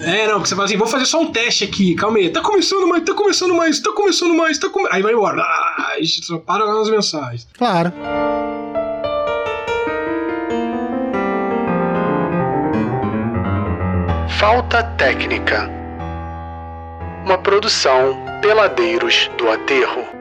É, não, que você fala assim, vou fazer só um teste aqui, calma aí. Tá começando mais, tá começando mais, tá começando mais, tá come... Aí vai embora. Ah, só para lá nas mensagens. Claro. Falta Técnica. Uma produção Peladeiros do Aterro.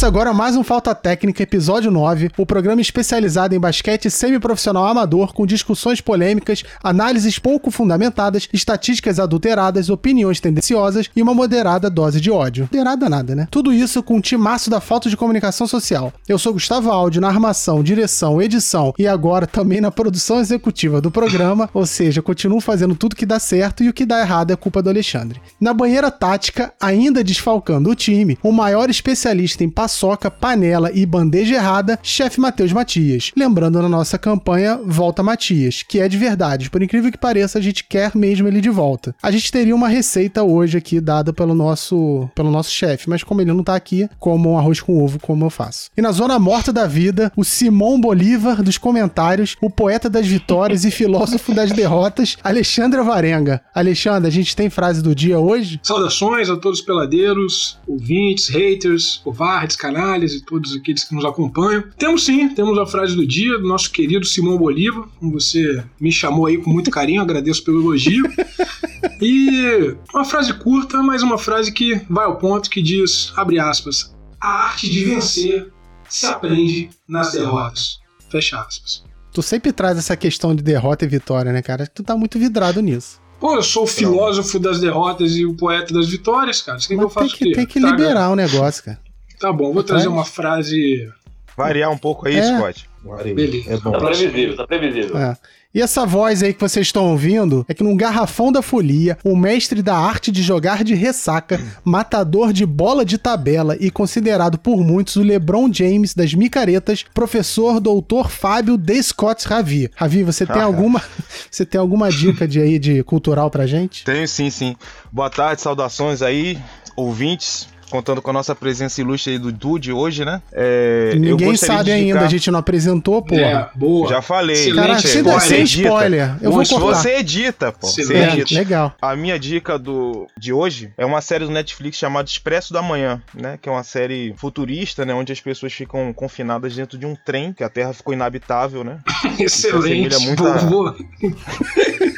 Começa agora mais um Falta Técnica, episódio 9, o programa especializado em basquete semiprofissional amador com discussões polêmicas, análises pouco fundamentadas, estatísticas adulteradas, opiniões tendenciosas e uma moderada dose de ódio. Moderada nada, né? Tudo isso com um timaço da falta de comunicação social. Eu sou Gustavo Aldi, na armação, direção, edição e agora também na produção executiva do programa, ou seja, continuo fazendo tudo que dá certo e o que dá errado é culpa do Alexandre. Na banheira tática, ainda desfalcando o time, o maior especialista em paçoca, panela e bandeja errada, chefe Matheus Matias. Lembrando na nossa campanha Volta Matias, que é de verdade, por incrível que pareça, a gente quer mesmo ele de volta. A gente teria uma receita hoje aqui dada pelo nosso pelo nosso chefe, mas como ele não tá aqui, como um arroz com ovo, como eu faço. E na zona morta da vida, o Simão Bolívar dos comentários, o poeta das vitórias e filósofo das derrotas, Alexandre Varenga. Alexandre, a gente tem frase do dia hoje? Saudações a todos os peladeiros, ouvintes, haters, covardes, canalhas e todos aqueles que nos acompanham. Temos sim, temos a frase do dia do nosso querido Simão Bolívar, como você me chamou aí com muito carinho, agradeço pelo elogio. E uma frase curta, mas uma frase que vai ao ponto, que diz, abre aspas, a arte de vencer se aprende nas derrotas. Fecha aspas. Tu sempre traz essa questão de derrota e vitória, né, cara? Tu tá muito vidrado nisso. Pô, eu sou o filósofo das derrotas e o poeta das vitórias, cara. Isso que, que eu faço tem que, tem que liberar o negócio, cara. Tá bom, vou trazer uma frase. Variar um pouco aí, É. Scott. Beleza. É bom. Tá previsível, tá previsível. É. E essa voz aí que vocês estão ouvindo é que num garrafão da folia, o mestre da arte de jogar de ressaca, matador de bola de tabela e considerado por muitos o LeBron James das micaretas, professor doutor Fábio D. Scott Ravi. Ravi, você tem Ah. alguma você tem alguma dica de aí de cultural pra gente? Tenho sim, sim. Boa tarde, saudações aí, ouvintes. Contando com a nossa presença ilustre aí do Dude hoje, né? É, Ninguém sabe de ainda, indicar- a gente não apresentou, porra. É, boa. Já falei. Excelente Cara, spoiler. você sem edita. spoiler. Eu vou Você- cortar. Você edita, pô. Você Excelente. É, edita. legal. A minha dica do, de hoje é uma série do Netflix chamada Expresso da Manhã, né? Que é uma série futurista, né? Onde as pessoas ficam confinadas dentro de um trem, que a Terra ficou inabitável, né? Excelente. Assemelha muito a- Boa.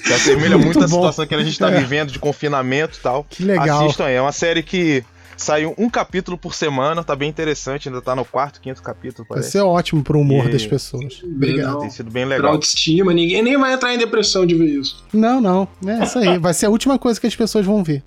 Que assemelha Muito muito, a bom. situação que a gente tá É. vivendo de confinamento e tal. Que legal. Assistam aí, é uma série que saiu um capítulo por semana, tá bem interessante, ainda tá no quarto, quinto capítulo, Vai parece. ser ótimo pro humor E- das pessoas. Obrigado. Tem sido bem Pra legal. autoestima, ninguém nem vai entrar em depressão de ver isso. Não, não. É isso aí. Vai ser a última coisa que as pessoas vão ver.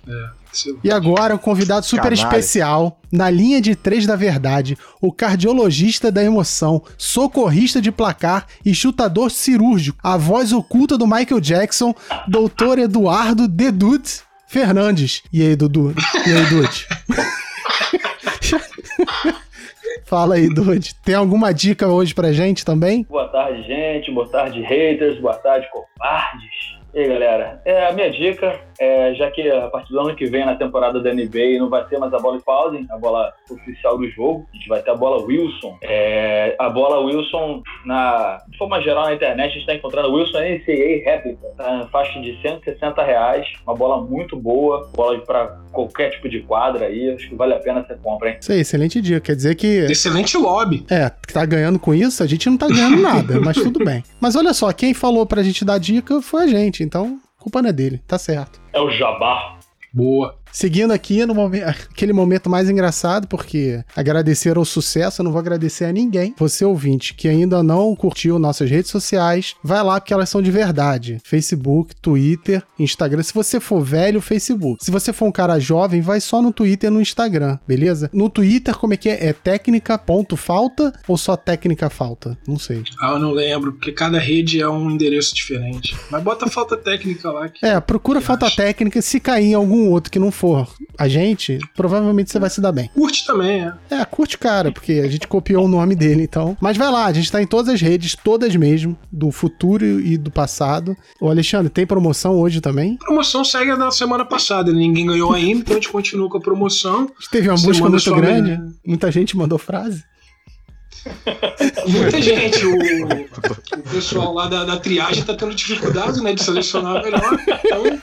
Isso- E agora, um convidado super Canalha. especial, na linha de três da verdade, o cardiologista da emoção, socorrista de placar e chutador cirúrgico, a voz oculta do Michael Jackson, doutor Eduardo Dedut Fernandes. E aí, Dudu? E aí, Dude? Fala aí, Dude. Tem alguma dica hoje pra gente também? Boa tarde, gente. Boa tarde, haters. Boa tarde, covardes. E aí, galera? É, a minha dica é, já que a partir do ano que vem, na temporada da NBA, não vai ter mais a bola de Paulding, a bola oficial do jogo, a gente vai ter a bola Wilson. É, a bola Wilson, na, de forma geral, na internet, a gente está encontrando Wilson NCAA réplica, tá na faixa de 160 reais, uma bola muito boa, bola para qualquer tipo de quadra aí, acho que vale a pena você compra, hein? Isso aí, excelente dia. Quer dizer que Excelente lobby. É, que tá ganhando com isso, a gente não tá ganhando nada, mas tudo bem. Mas olha só, quem falou pra gente dar dica foi a gente, então a culpa não é dele, tá certo. É o Jabá. Boa. Seguindo aqui no momen- aquele momento mais engraçado, porque agradecer ao sucesso, eu não vou agradecer a ninguém. Você ouvinte que ainda não curtiu nossas redes sociais, vai lá porque elas são de verdade. Facebook, Twitter, Instagram. Se você for velho, Facebook. Se você for um cara jovem, vai só no Twitter e no Instagram, beleza? No Twitter, como é que é? É técnica.falta ou só técnica falta? Não sei. Ah, eu não lembro, porque cada rede é um endereço diferente. Mas bota falta técnica lá. É, procura falta acho. técnica. Se cair em algum outro que não for a gente, provavelmente você vai se dar bem. Curte também, é. É, curte cara, porque a gente copiou o nome dele, então. Mas vai lá, a gente tá em todas as redes, todas mesmo, do futuro e do passado. Ô, Alexandre, tem promoção hoje também? A promoção segue a da semana passada. Ninguém ganhou ainda, então a gente continua com a promoção. Teve uma busca manda muito grande, menina. muita gente mandou frase. Muita gente, o, o pessoal lá da, da triagem tá tendo dificuldade né, de selecionar melhor. Então,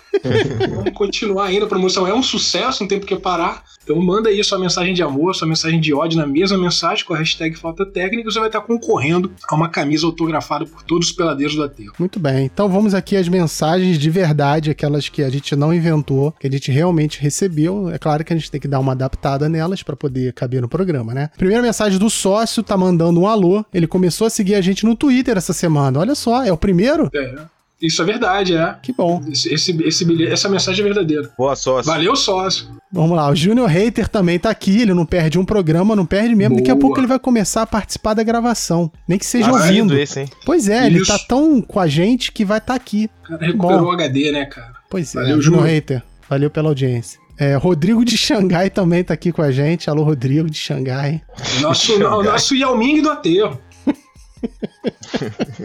vamos continuar ainda. A promoção é um sucesso, não tem por que parar. Então manda aí sua mensagem de amor, sua mensagem de ódio na mesma mensagem com a hashtag Falta Técnica. Você vai estar concorrendo a uma camisa autografada por todos os peladeiros do aterro. Muito bem, então vamos aqui às mensagens de verdade, aquelas que a gente não inventou, que a gente realmente recebeu. É claro que a gente tem que dar uma adaptada nelas para poder caber no programa, né? Primeira mensagem do sócio tá mandando um alô. Ele começou a seguir a gente no Twitter essa semana. Olha só, é o primeiro? É. Isso é verdade, é. Que bom. Esse, esse, esse essa mensagem é verdadeira. Boa sócio. Valeu, sócio. Vamos lá, o Junior Hater também tá aqui, ele não perde um programa, não perde mesmo. Daqui a Boa. pouco ele vai começar a participar da gravação. Nem que seja Tá ouvindo. esse, hein? Pois é, ele Isso. tá tão com a gente que vai estar tá aqui. O cara recuperou Bom. o HD, né, cara? Pois é, Valeu, Junior Júnior. Hater. Valeu pela audiência. É, Rodrigo de Xangai também tá aqui com a gente. Alô, Rodrigo de Xangai. Nosso, o nosso Yao Ming do aterro.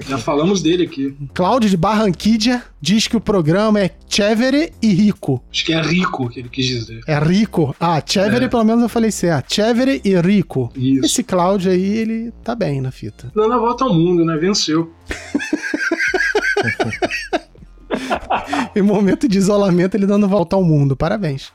Já falamos dele aqui. Cláudio de Barranquilla diz que o programa é Chévere e Rico. Acho que é rico que ele quis dizer. É rico. Ah, Chévere, É. pelo menos eu falei certo. Chévere e Rico. Isso. Esse Cláudio aí, ele tá bem na fita. Dando a volta ao mundo, né? Venceu. Em momento de isolamento, ele dando volta ao mundo. Parabéns.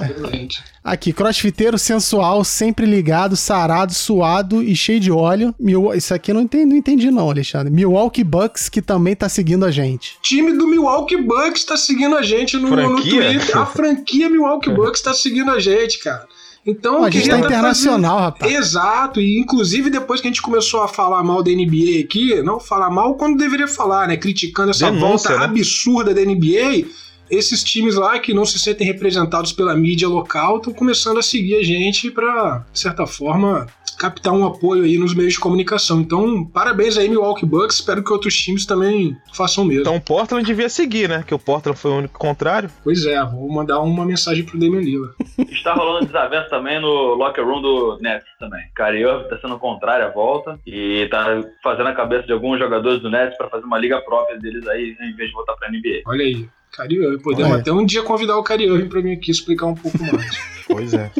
Excelente. Aqui, crossfiteiro sensual, sempre ligado, sarado, suado e cheio de óleo. Mil... Isso aqui eu não entendi, não entendi não, Alexandre. Milwaukee Bucks, que também tá seguindo a gente. time do Milwaukee Bucks tá seguindo a gente no, no? Twitter. A franquia Milwaukee Bucks tá seguindo a gente, cara. Então, Pô, a gente tá internacional, fazendo- rapaz. Exato, e inclusive depois que a gente começou a falar mal da NBA aqui, não falar mal quando deveria falar, né? Criticando essa Denúncia, volta né? absurda da NBA, esses times lá que não se sentem representados pela mídia local estão começando a seguir a gente pra, de certa forma, captar um apoio aí nos meios de comunicação. Então, parabéns aí, Milwaukee Bucks. Espero que outros times também façam o mesmo. Então o Portland devia seguir, né? Que o Portland foi o único contrário. Pois é, vou mandar uma mensagem pro Damian Lillard. Está rolando desavença também no locker room do Nets também. Irving tá sendo contrário à volta e tá fazendo a cabeça de alguns jogadores do Nets para fazer uma liga própria deles aí, em vez de voltar pra NBA. Olha aí, Irving. Podemos Olha. até um dia convidar o Irving pra mim aqui explicar um pouco mais. Pois é.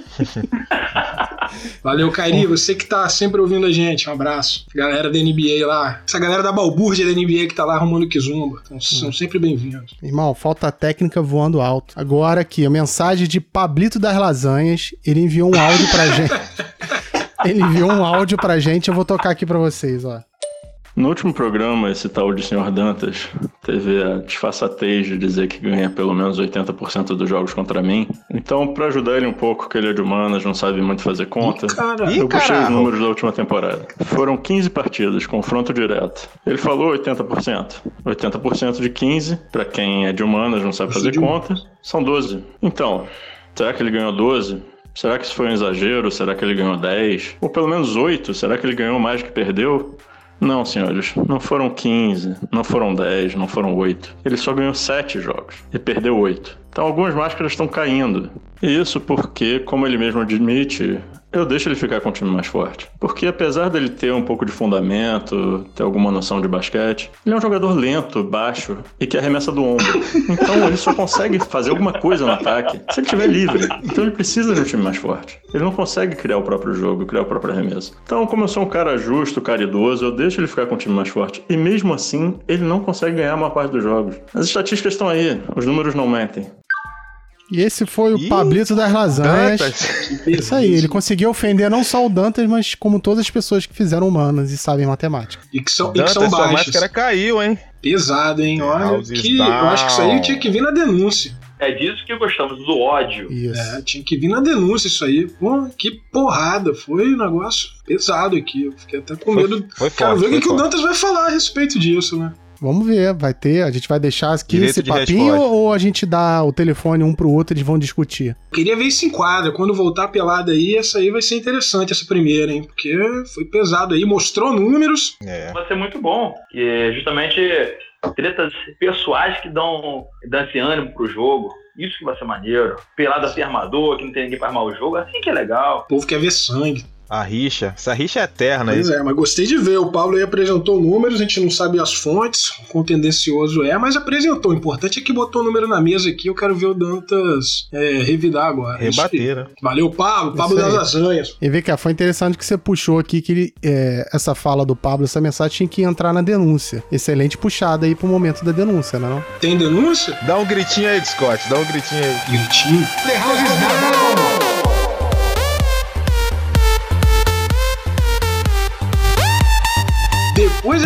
Valeu, Kyrie. Você que tá sempre ouvindo a gente. Um abraço. Galera da NBA lá. Essa galera da balbúrdia da NBA que tá lá arrumando Kizumba. Então, são sempre bem-vindos. Irmão, falta técnica voando alto. Agora aqui, a mensagem de Pablito das Lasanhas. Ele enviou um áudio pra gente. Ele enviou um áudio pra gente, eu vou tocar aqui pra vocês, ó. No último programa, esse tal de Sr. Dantas teve a disfarçatez de dizer que ganha pelo menos 80% dos jogos contra mim. Então, pra ajudar ele um pouco, que ele é de humanas, não sabe muito fazer conta, Cara, eu puxei os números da última temporada. Foram 15 partidas, confronto direto. Ele falou 80%. 80% de 15, pra quem é de humanas, não sabe fazer conta, são 12. Então, será que ele ganhou 12? Será que isso foi um exagero? Será que ele ganhou 10? Ou pelo menos 8? Será que ele ganhou mais que perdeu? Não, senhores, não foram 15, não foram 10, não foram 8. Ele só ganhou 7 jogos e perdeu 8. Então algumas máscaras estão caindo. Isso porque, como ele mesmo admite, eu deixo ele ficar com o time mais forte. Porque apesar dele ter um pouco de fundamento, ter alguma noção de basquete, ele é um jogador lento, baixo e que arremessa do ombro. Então ele só consegue fazer alguma coisa no ataque se ele estiver livre. Então ele precisa de um time mais forte. Ele não consegue criar o próprio jogo, criar o próprio arremesso. Então, como eu sou um cara justo, caridoso, eu deixo ele ficar com um time mais forte. E mesmo assim, ele não consegue ganhar a maior parte dos jogos. As estatísticas estão aí, os números não mentem. E esse foi o Ih, Pablito das Lasanhas. Dantas. Isso aí, ele conseguiu ofender não só o Dantas, mas como todas as pessoas que fizeram humanas e sabem matemática. E que são, e que Dantas, são máscara caiu, hein? Pesado, hein? Olha, que, eu acho que isso aí tinha que vir na denúncia. É disso que gostamos, do ódio. Isso. É, tinha que vir na denúncia isso aí. Pô, que porrada. Foi um negócio pesado aqui. Eu fiquei até com medo. Foi Quero forte. ver o que, foi que o. Dantas vai falar a respeito disso, né? Vamos ver, vai ter. A gente vai deixar aqui Direito esse de papinho resposta. ou a gente dá o telefone um pro outro e eles vão discutir? Queria ver isso em quadra. Quando voltar a pelada aí, essa aí vai ser interessante, essa primeira, hein? Porque foi pesado aí, mostrou números. É. Vai ser muito bom. E justamente tretas pessoais que dão, dão esse ânimo pro jogo. Isso que vai ser maneiro. Pelada sem armador, que não tem ninguém pra armar o jogo. Assim que é legal. O povo quer ver sangue. A rixa. Essa rixa é eterna aí. Pois é, mas gostei de ver. O Pablo aí apresentou números, a gente não sabe as fontes, quão tendencioso é, mas apresentou. O importante é que botou o número na mesa aqui. Eu quero ver o Dantas é, revidar agora. Rebater, né? Valeu, Pablo. Pablo das lasanhas. E vê que foi interessante que você puxou aqui que ele, é, essa fala do Pablo, essa mensagem tinha que entrar na denúncia. Excelente puxada aí pro momento da denúncia, né? Não? Tem denúncia? Dá um gritinho aí, Scott. Dá um gritinho aí. Gritinho.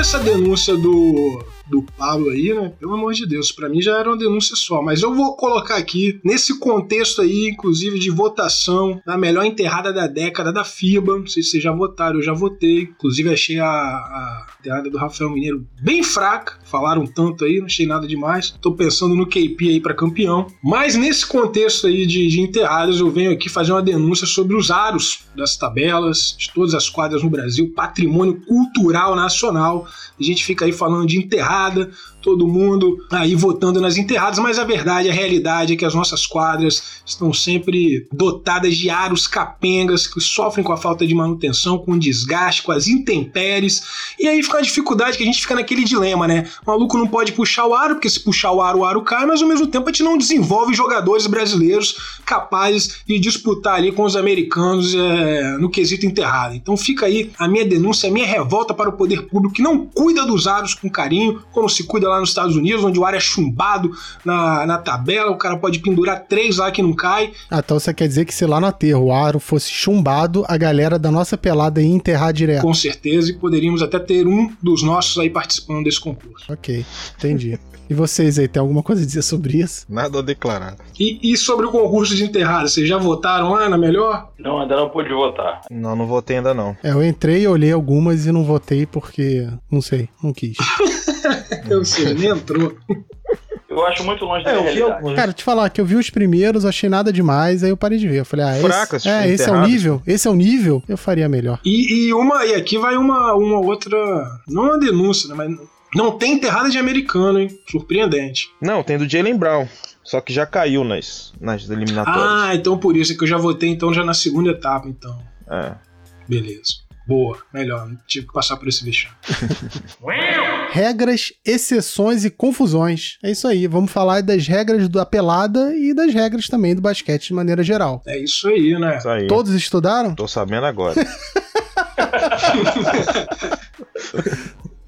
Dessa denúncia do, do Pablo aí, né? Pelo amor de Deus, pra mim já era uma denúncia só. Mas eu vou colocar aqui, nesse contexto aí, inclusive de votação da melhor enterrada da década da FIBA. Não sei se vocês já votaram, eu já votei. Inclusive achei a, a enterrada do Rafael Mineiro bem fraca. Falaram tanto aí, não achei nada demais. Tô pensando no KP aí pra campeão. Mas nesse contexto aí de, de enterradas, eu venho aqui fazer uma denúncia sobre os aros das tabelas, de todas as quadras no Brasil, patrimônio cultural nacional. A gente fica aí falando de enterrada, todo mundo aí votando nas enterradas, mas a verdade, a realidade é que as nossas quadras estão sempre dotadas de aros capengas que sofrem com a falta de manutenção, com o desgaste, com as intempéries. E aí fica a dificuldade que a gente fica naquele dilema, né? O maluco não pode puxar o aro, porque se puxar o aro, o aro cai, mas ao mesmo tempo a gente não desenvolve jogadores brasileiros capazes de disputar ali com os americanos é, no quesito enterrado. Então fica aí a minha denúncia, a minha revolta para o poder público que não cuida dos aros com carinho, como se cuida lá nos Estados Unidos, onde o ar é chumbado na, na tabela, o cara pode pendurar três lá que não cai. Ah, então você quer dizer que se lá no aterro o aro fosse chumbado, a galera da nossa pelada ia enterrar direto. Com certeza, e poderíamos até ter um dos nossos aí participando desse concurso. Ok, entendi. E vocês aí, tem alguma coisa a dizer sobre isso? Nada a declarar. E, e sobre o concurso de enterrada, vocês já votaram lá na melhor? Não, ainda não pude votar. Não, não votei ainda não. É, eu entrei, olhei algumas e não votei porque, não sei, não quis. Eu sei, nem entrou. Eu acho muito longe da É, realidade. algumas. Cara, te falar que eu vi os primeiros, achei nada demais, aí eu parei de ver. Eu falei, ah, Fracas, esse, é, esse é o nível? Esse é o nível? Eu faria melhor. E, e uma, e aqui vai uma, uma outra, não uma denúncia, né, mas não tem enterrada de americano, hein? Surpreendente. Não, tem do Jalen Brown. Só que já caiu nas, nas eliminatórias. Ah, então por isso é que eu já votei então já na segunda etapa, então. É. Beleza. Boa, melhor, não tive que passar por esse vexame. Regras, exceções e confusões. É isso aí, vamos falar das regras da pelada e das regras também do basquete de maneira geral. É isso aí, né? Isso aí. Todos estudaram? Tô sabendo agora.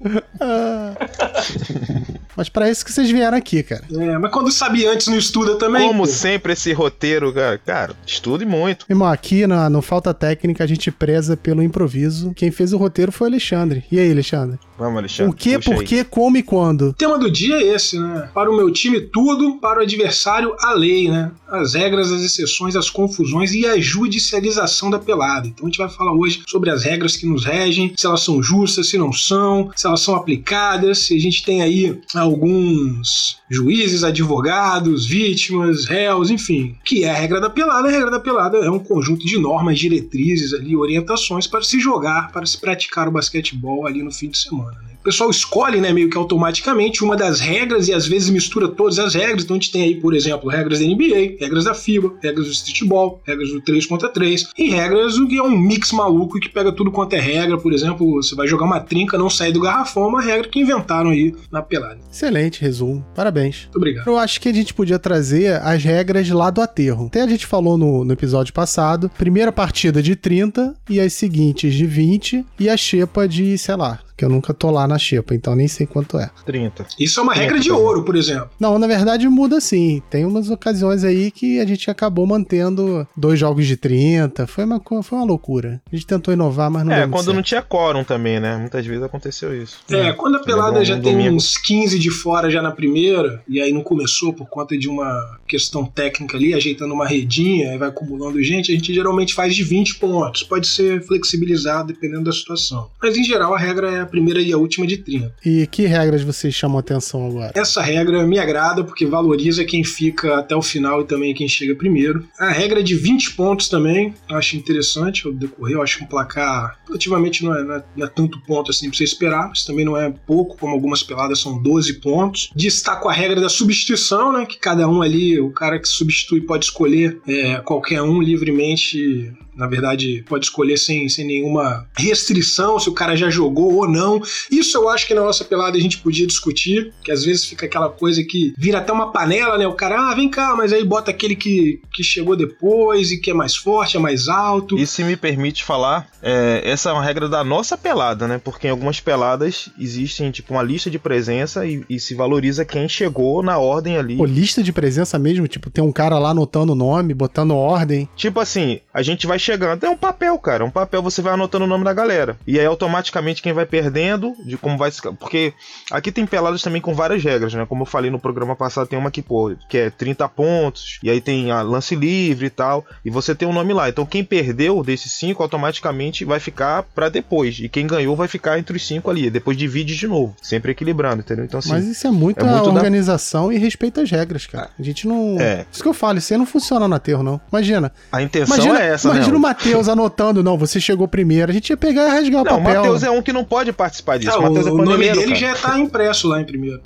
Mas pra isso que vocês vieram aqui, cara. É, mas quando sabe antes não estuda também. Como pô. sempre, esse roteiro, cara, cara, estude muito. Irmão, aqui na, no Falta Técnica a gente preza pelo improviso. Quem fez o roteiro foi o Alexandre. E aí, Alexandre? Vamos, Alexandre. o que, puxa por que, como e quando? O tema do dia é esse, né? Para o meu time, tudo, para o adversário, a lei, né? As regras, as exceções, as confusões e a judicialização da pelada. Então a gente vai falar hoje sobre as regras que nos regem, se elas são justas, se não são, se elas são aplicadas, se a gente tem aí alguns juízes, advogados, vítimas, réus, enfim. Que é a regra da pelada? A regra da pelada é um conjunto de normas, diretrizes ali, orientações para se jogar, para se praticar o basquetebol ali no fim de semana, né? O pessoal escolhe, né, meio que automaticamente uma das regras e às vezes mistura todas as regras. Então a gente tem aí, por exemplo, regras da NBA, regras da FIBA, regras do streetball, regras do 3 contra 3 e regras do que é um mix maluco que pega tudo quanto é regra. Por exemplo, você vai jogar uma trinca, não sair do garrafão, é uma regra que inventaram aí na pelada. Excelente resumo. Parabéns. Muito obrigado. Eu acho que a gente podia trazer as regras lá do aterro. Até a gente falou no, no episódio passado: primeira partida de 30 e as seguintes de 20 e a xepa de, sei lá, que eu nunca tô lá na xepa, então nem sei quanto é. 30. Isso é uma regra de ouro, por exemplo. Não, na verdade muda sim. Tem umas ocasiões aí que a gente acabou mantendo dois jogos de 30. Foi uma, foi uma loucura. A gente tentou inovar, mas não é, quando certo. não tinha quórum também, né? Muitas vezes aconteceu isso. É, quando a pelada um já tem domingo. uns 15 de fora já na primeira, e aí não começou por conta de uma questão técnica ali, ajeitando uma redinha, e vai acumulando gente, a gente geralmente faz de 20 pontos. Pode ser flexibilizado dependendo da situação. Mas em geral a regra é primeira e a última de 30. E que regras vocês chamam atenção agora? Essa regra me agrada porque valoriza quem fica até o final e também quem chega primeiro. A regra de 20 pontos também, eu acho interessante ao decorrer. Eu acho que um placar relativamente não é, não é- não é tanto ponto assim pra você esperar, mas também não é pouco, como algumas peladas são 12 pontos. Destaco a regra da substituição, né? Que cada um ali, o cara que substitui pode escolher é, qualquer um livremente na verdade, pode escolher sem, sem nenhuma restrição se o cara já jogou ou não. Isso eu acho que na nossa pelada a gente podia discutir, que às vezes fica aquela coisa que vira até uma panela, né? O cara, ah, vem cá, mas aí bota aquele que, que chegou depois e que é mais forte, é mais alto. E se me permite falar, é, essa é uma regra da nossa pelada, né? Porque em algumas peladas existem, tipo, uma lista de presença e, e se valoriza quem chegou na ordem ali. Pô, lista de presença mesmo? Tipo, tem um cara lá anotando o nome, botando ordem. Tipo assim, a gente vai chegando. É um papel, cara. Um papel, você vai anotando o nome da galera. E aí, automaticamente, quem vai perdendo, de como vai se. Porque aqui tem peladas também com várias regras, né? Como eu falei no programa passado, tem uma que, pô, que é 30 pontos. E aí tem a lance livre e tal. E você tem o um nome lá. Então, quem perdeu desses cinco, automaticamente vai ficar para depois. E quem ganhou vai ficar entre os cinco ali. Depois divide de novo. Sempre equilibrando, entendeu? Então, assim. Mas isso é muita é muito organização da... e respeito às regras, cara. A gente não. É. Isso que eu falo, isso aí não funciona no aterro, não. Imagina. A intenção imagina, é essa, Imagina né? O Matheus anotando, não, você chegou primeiro. A gente ia pegar e rasgar não, o papel. o Matheus é um que não pode participar disso. o Matheus é paneleiro. O nome dele cara. já tá impresso lá em primeiro.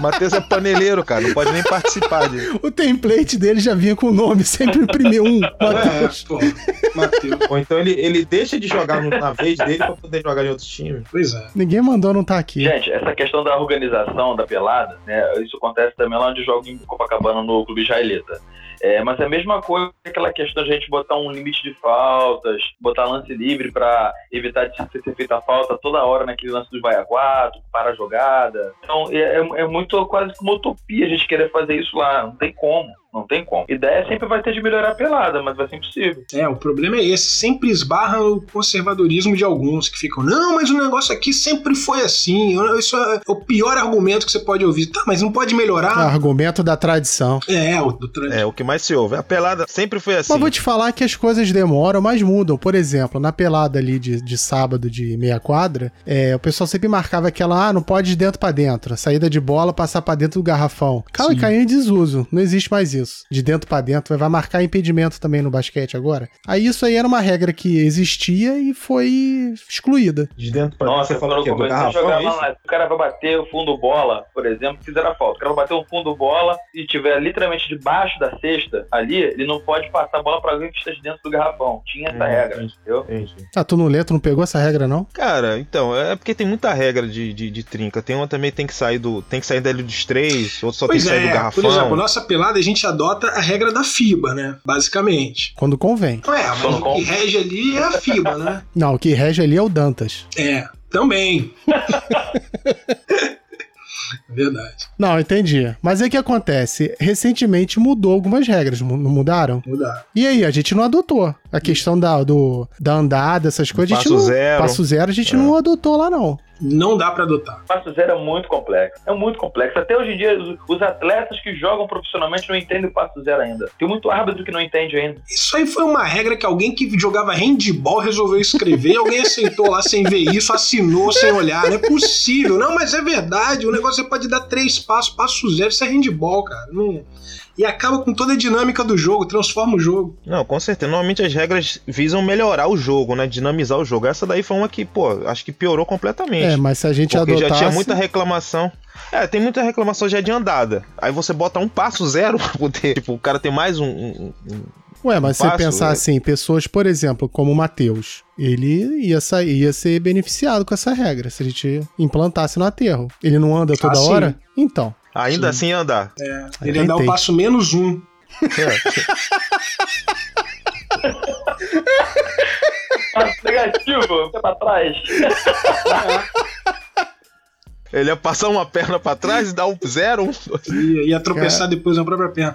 Matheus é paneleiro, cara. Não pode nem participar disso. O template dele já vinha com o nome, sempre o primeiro um. Matheus. É, Matheus. Ou então ele, ele deixa de jogar na vez dele pra poder jogar em outros times. Pois é. Ninguém mandou não tá aqui. Gente, essa questão da organização da pelada, né? Isso acontece também lá onde joga em Copacabana no Clube Israelita. É, mas é a mesma coisa que aquela questão de a gente botar um limite de faltas, botar lance livre para evitar de ser feita a falta toda hora naquele lance dos vai a quatro, para a jogada. Então é, é, é muito quase uma utopia a gente querer fazer isso lá, não tem como. Não tem como. Ideia sempre vai ter de melhorar a pelada, mas vai ser impossível. É, o problema é esse. Sempre esbarra o conservadorismo de alguns que ficam, não, mas o negócio aqui sempre foi assim. Isso é o pior argumento que você pode ouvir. Tá, mas não pode melhorar. É o argumento da tradição. É, o do tradição. É, o que mais se ouve. A pelada sempre foi assim. Mas vou te falar que as coisas demoram, mas mudam. Por exemplo, na pelada ali de, de sábado de meia quadra, é, o pessoal sempre marcava aquela, ah, não pode de dentro para dentro. A saída de bola, passar para dentro do garrafão. E caiu em desuso. Não existe mais isso isso. De dentro para dentro. Vai marcar impedimento também no basquete agora. Aí isso aí era uma regra que existia e foi excluída. De dentro pra Nossa, dentro. Nossa, quando começou a jogar lá, o cara vai bater o fundo bola, por exemplo, fizeram a falta. O cara vai bater o fundo bola e tiver literalmente debaixo da cesta ali, ele não pode passar a bola pra alguém que está dentro do garrafão. Tinha essa hum, regra, entendi, entendeu? Entendi. Ah, tu não lê, tu não pegou essa regra, não? Cara, então, é porque tem muita regra de, de, de trinca. Tem uma também tem que sair do. Tem que sair dali dos três, outro só pois tem que sair do garrafão. Por exemplo, nossa pelada a gente adota a regra da FIBA, né? Basicamente. Quando convém. Não é, mas o que rege ali é a FIBA, né? Não, o que rege ali é o Dantas. É, também. Verdade. Não, entendi. Mas é que acontece. Recentemente mudou algumas regras, não mudaram? Mudaram. E aí, a gente não adotou. A questão da, do, da andada, essas coisas. Passo não, zero. Passo zero a gente é. não adotou lá, não não dá para adotar. Passo zero é muito complexo. É muito complexo. Até hoje em dia, os atletas que jogam profissionalmente não entendem o passo zero ainda. Tem muito árbitro que não entende ainda. Isso aí foi uma regra que alguém que jogava handball resolveu escrever. alguém aceitou lá sem ver isso, assinou sem olhar. Não é possível. Não, mas é verdade. O negócio você pode dar três passos, passo zero. Isso é handball, cara. Não e acaba com toda a dinâmica do jogo, transforma o jogo. Não, com certeza. Normalmente as regras visam melhorar o jogo, né? Dinamizar o jogo. Essa daí foi uma que, pô, acho que piorou completamente. É, mas se a gente porque adotasse... já tinha muita reclamação. É, tem muita reclamação já de andada. Aí você bota um passo zero pra poder. Tipo, o cara tem mais um. um, um Ué, mas um você pensar é... assim, pessoas, por exemplo, como o Matheus, ele ia, sair, ia ser beneficiado com essa regra se a gente implantasse no aterro. Ele não anda toda ah, hora? Então. Ainda Sim. assim andar. É, ele ia dar o passo menos um. Passo negativo, fica pra trás. Ele ia passar uma perna pra trás e dar um zero, um. Ia, ia tropeçar depois na própria perna.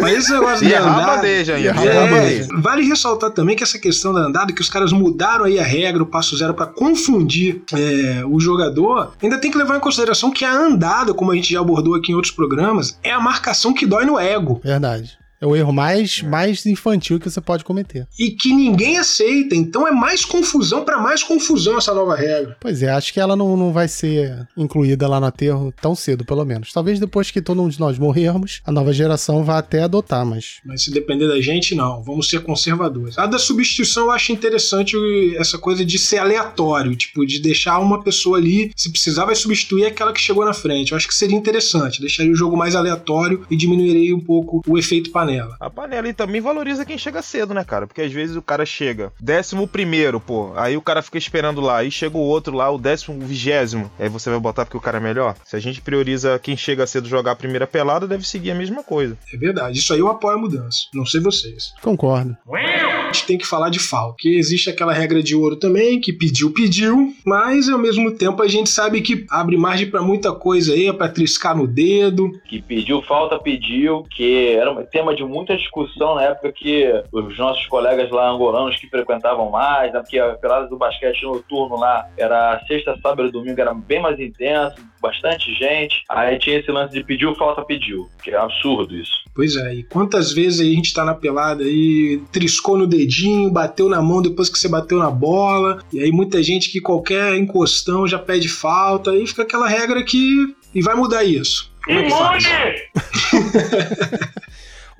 Mas esse negócio de andar. Bandeja ainda. É, vale ressaltar também que essa questão da andada, que os caras mudaram aí a regra, o passo zero, para confundir é, o jogador, ainda tem que levar em consideração que a andada, como a gente já abordou aqui em outros programas, é a marcação que dói no ego. Verdade. É o erro mais, mais infantil que você pode cometer. E que ninguém aceita. Então é mais confusão para mais confusão essa nova regra. Pois é, acho que ela não, não vai ser incluída lá no aterro tão cedo, pelo menos. Talvez depois que todo um de nós morrermos, a nova geração vá até adotar, mas. Mas se depender da gente, não. Vamos ser conservadores. A da substituição eu acho interessante essa coisa de ser aleatório, tipo, de deixar uma pessoa ali, se precisar, vai substituir aquela que chegou na frente. Eu acho que seria interessante. Deixaria o jogo mais aleatório e diminuiria um pouco o efeito panela panela. A panela e também valoriza quem chega cedo, né, cara? Porque às vezes o cara chega décimo primeiro, pô, aí o cara fica esperando lá, aí chega o outro lá, o décimo vigésimo, aí você vai botar porque o cara é melhor? Se a gente prioriza quem chega cedo jogar a primeira pelada, deve seguir a mesma coisa. É verdade, isso aí eu apoio a mudança. Não sei vocês. Concordo. A gente tem que falar de falta. Que existe aquela regra de ouro também, que pediu, pediu, mas ao mesmo tempo a gente sabe que abre margem pra muita coisa aí, pra triscar no dedo. que pediu falta, pediu, que era um tema de muita discussão na época que os nossos colegas lá angolanos que frequentavam mais, né, porque a pelada do basquete noturno lá era sexta, sábado e domingo, era bem mais intenso, bastante gente. Aí tinha esse lance de pediu falta, pediu, que é absurdo isso. Pois é, e quantas vezes aí a gente tá na pelada e triscou no dedinho, bateu na mão depois que você bateu na bola, e aí muita gente que qualquer encostão já pede falta, aí fica aquela regra que. E vai mudar isso. Como é que faz?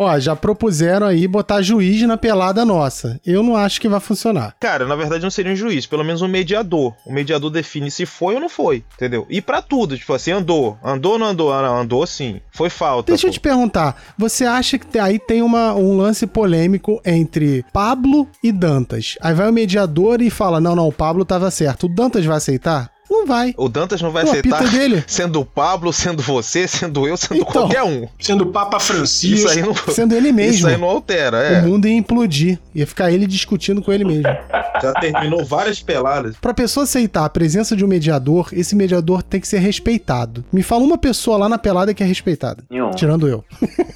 Ó, já propuseram aí botar juiz na pelada nossa. Eu não acho que vai funcionar. Cara, na verdade não seria um juiz, pelo menos um mediador. O mediador define se foi ou não foi, entendeu? E pra tudo, tipo assim, andou, andou ou não andou? Ah, não, andou sim. Foi falta. Deixa eu pô. te perguntar, você acha que aí tem uma, um lance polêmico entre Pablo e Dantas? Aí vai o mediador e fala: não, não, o Pablo tava certo. O Dantas vai aceitar? Não vai. O Dantas não vai Pô, aceitar pita dele. sendo o Pablo, sendo você, sendo eu, sendo Então. qualquer um. Sendo Papa Francisco. Isso aí não, Sendo ele mesmo. isso aí não altera, O é. mundo ia implodir. Ia ficar ele discutindo com ele mesmo. Já terminou várias peladas. Pra pessoa aceitar a presença de um mediador, esse mediador tem que ser respeitado. Me fala uma pessoa lá na pelada que é respeitada. Nenhum. Tirando eu.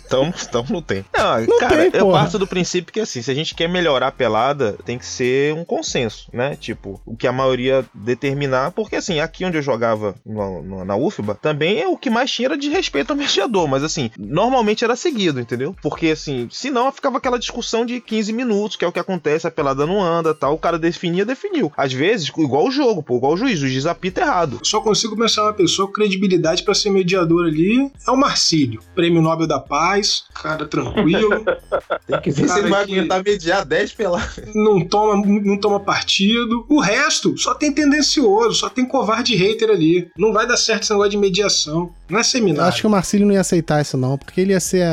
Então, então não tem. Não, Não cara, tem, eu porra. parto do princípio que assim, se a gente quer melhorar a pelada, tem que ser um consenso, né? Tipo, o que a maioria determinar, porque assim, aqui onde eu jogava no- no- na UFBA, também é o que mais tinha era de respeito ao mediador, mas assim, normalmente era seguido, entendeu? Porque assim, senão ficava aquela discussão de 15 minutos, que é o que acontece, a pelada não anda, tal, o cara definia, definiu. Às vezes, igual o jogo, pô, igual o juiz, o juiz apita errado. Só consigo pensar uma pessoa com credibilidade pra ser mediador ali. É o Marcílio, Prêmio Nobel da Paz, cara tranquilo, Tem que ver se ele vai aguentar mediar 10 peladas. não toma, não toma partido. O resto só tem tendencioso, só tem covarde hater ali. Não vai dar certo esse negócio de mediação. Não é Eu seminário. acho que o Marcílio não ia aceitar isso, não, porque ele ia ser,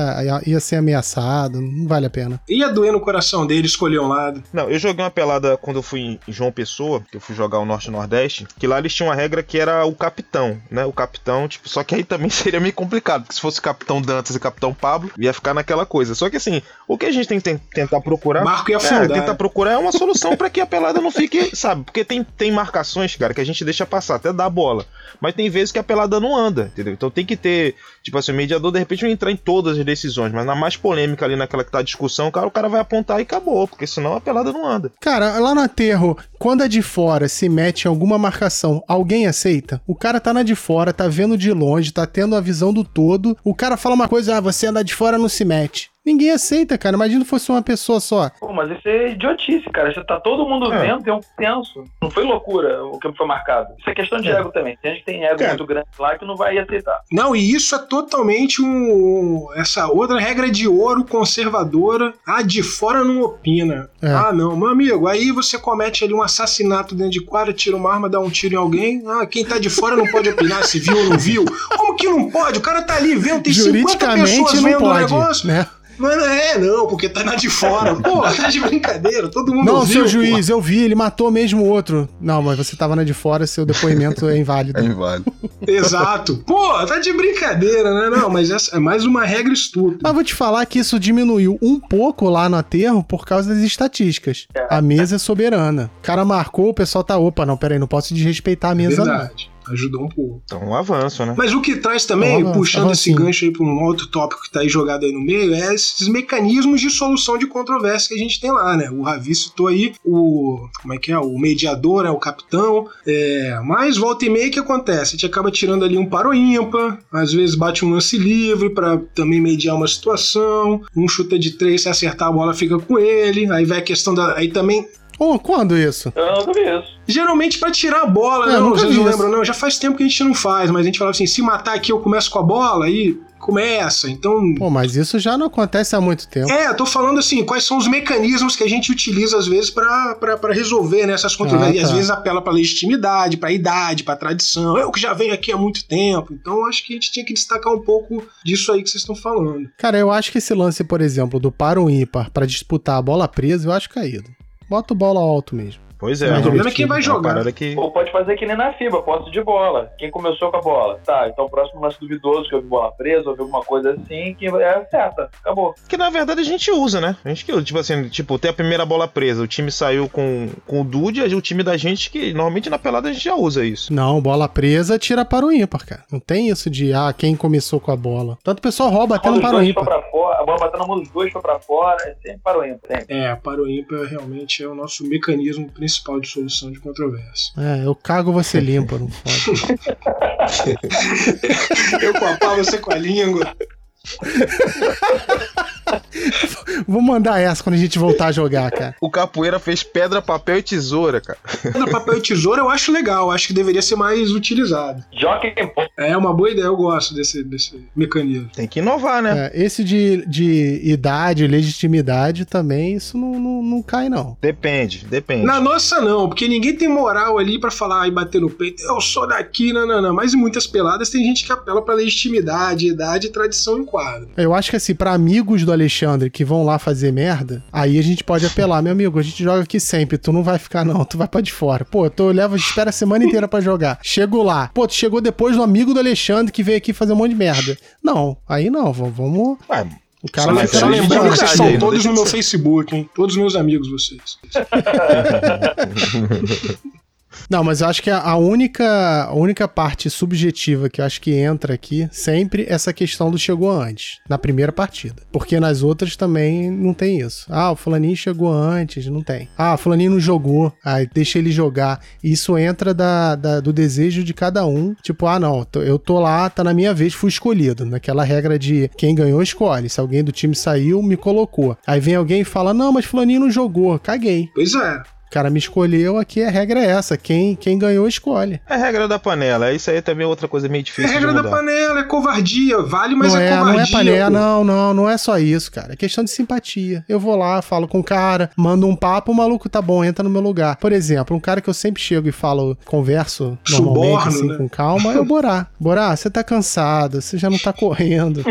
ia ser ameaçado. Não vale a pena. Ia doer no coração dele escolher um lado. Não, eu joguei uma pelada quando eu fui em João Pessoa, que eu fui jogar o Norte e Nordeste, que lá eles tinham uma regra que era o capitão, né? O capitão, tipo, só que aí também seria meio complicado, porque se fosse capitão Dantas e capitão Pablo, ia ficar naquela coisa. Só que assim, o que a gente tem que ten- tentar procurar. Marco ia É, afundar. tentar procurar é uma solução pra que a pelada não fique, sabe? Porque tem, tem marcações, cara, que a gente deixa passar, até a bola. Mas tem vezes que a pelada não anda, entendeu? Então tem que ter, tipo assim, o mediador de repente não entrar em todas as decisões, mas na mais polêmica ali, naquela que tá a discussão, cara, o cara vai apontar e acabou, porque senão a pelada não anda. Cara, lá no aterro, quando a de fora se mete em alguma marcação, alguém aceita? O cara tá na de fora, tá vendo de longe, tá tendo a visão do todo. O cara fala uma coisa, ah, você anda de fora, não se mete. Ninguém aceita, cara. Imagina se fosse uma pessoa só. Pô, mas isso é idiotice, cara. Já tá todo mundo É. vendo, tem um tenso. Não foi loucura o que foi marcado. Isso é questão de É. ego também. Tem gente que tem ego Cara. muito grande lá que não vai aceitar. Não, e isso é totalmente um, essa outra regra de ouro conservadora. Ah, de fora não opina. É. Ah, não, meu amigo, aí você comete ali um assassinato dentro de quadra, tira uma arma, dá um tiro em alguém. Ah, quem tá de fora não pode opinar se viu ou não viu. Como que não pode? O cara tá ali vendo, tem 50 Juridicamente pessoas vendo o pode, negócio. né? Mas não é, não, porque tá na de fora. Pô, tá de brincadeira, todo mundo Não, ouviu. seu pô. juiz, eu vi, ele matou mesmo o outro. Não, mas você tava na de fora, seu depoimento é inválido. inválido. Exato. Pô, tá de brincadeira, né? Não, mas essa é mais uma regra estúpida. Mas vou te falar que isso diminuiu um pouco lá no aterro por causa das estatísticas. A mesa é soberana. O cara marcou, o pessoal tá, opa, não, peraí, não posso desrespeitar a mesa, não. Verdade. Ajudou um pouco. Então, um avanço, né? Mas o que traz também, Avanço, puxando esse avancinho. gancho aí para um outro tópico que tá aí jogado aí no meio, é esses mecanismos de solução de controvérsia que a gente tem lá, né? O Ravi citou aí o. Como é que é? O mediador, né? O capitão. É, mas volta e meia o que acontece? A gente acaba tirando ali um paro ímpar, às vezes bate um lance livre para também mediar uma situação. Um chuta de três, se acertar a bola fica com ele. Aí vai a questão da. Aí também Ô, quando isso? Eu nunca vi isso. Geralmente pra tirar a bola, É, não, nunca vocês não lembram, não. Já faz tempo que a gente não faz, mas a gente falava assim: se matar aqui eu começo com a bola, aí começa. Então. Pô, mas isso já não acontece há muito tempo. É, eu tô falando assim, quais são os mecanismos que a gente utiliza às vezes pra resolver né, essas controvérsias. Ah, E às tá. vezes apela pra legitimidade, pra idade, pra tradição. Eu que já venho aqui há muito tempo. Então acho que a gente tinha que destacar um pouco disso aí que vocês estão falando. Cara, eu acho que esse lance, por exemplo, do para o ímpar pra disputar a bola presa, eu acho caído. Bota bola alto mesmo. Pois é. Mas o realmente, problema é quem vai uma jogar. que- Ou pode fazer que nem na FIBA, posse de bola. Quem começou com a bola? Tá, então o próximo lance duvidoso, que houve bola presa, houve alguma coisa assim, que é certa. Acabou. Que na verdade a gente usa, né? A gente que usa. Tipo assim, tipo, tem a primeira bola presa, o time saiu com, com o Dude, o time da gente que normalmente na pelada a gente já usa isso. Não, bola presa tira para o ímpar, cara. Não tem isso de, ah, quem começou com a bola. Tanto o pessoal rouba até no para o ímpar. pra fora, a bola batendo na mão dos dois foi pra fora, é sempre para o ímpar. sempre. É, para o ímpar realmente é o nosso mecanismo principal de solução de controvérsia. É, eu cago, você limpa, não fode. Eu com a pá, você com a língua. Vou mandar essa quando a gente voltar a jogar, cara. O capoeira fez pedra, papel e tesoura, cara. Pedra, papel e tesoura eu acho legal, acho que deveria ser mais utilizado. Jockey. É uma boa ideia, eu gosto desse, desse mecanismo. Tem que inovar, né? É, esse de, de idade, legitimidade também, isso não, não, não cai, não. Depende, depende. Na nossa não, porque ninguém tem moral ali pra falar e bater no peito, eu sou daqui, não, não, não. Mas em muitas peladas tem gente que apela pra legitimidade, idade e tradição em quadro. Eu acho que assim, pra amigos do Alexandre que vão lá fazer merda, aí a gente pode apelar, meu amigo, a gente joga aqui sempre, tu não vai ficar não, tu vai pra de fora. Pô, tu leva, espera a semana inteira pra jogar. Chego lá. Pô, tu chegou depois do amigo do Alexandre que veio aqui fazer um monte de merda. Não, aí não, vamos... Ué, O cara vai ficar lembrando que vocês são todos no meu ser. Facebook, hein? Todos meus amigos vocês. Não, mas eu acho que a, única, a única parte subjetiva que eu acho que entra aqui sempre é essa questão do chegou antes, na primeira partida. Porque nas outras também não tem isso. Ah, o fulaninho chegou antes, não tem. Ah, o fulaninho não jogou, aí deixa ele jogar. Isso entra da, da- do desejo de cada um. Tipo, ah, não, eu tô lá, tá na minha vez, fui escolhido. Naquela regra de quem ganhou, escolhe. Se alguém do time saiu, me colocou. Aí vem alguém e fala, não, mas fulaninho não jogou, caguei. Pois é. O cara me escolheu, aqui a regra é essa. Quem, quem ganhou, escolhe. é a regra da panela. Isso aí também é outra coisa meio É difícil regra de da panela, é covardia. Vale, mas não é, é, covardia. não é panela, pô. não, não, não é só isso, cara. É questão de simpatia. Eu vou lá, falo com o cara, mando um papo, o maluco tá bom, entra no meu lugar. Por exemplo, um cara que eu sempre chego e falo, converso normalmente, Suborno, assim, né? com calma, é o Borá. Borá, você tá cansado, você já não tá correndo.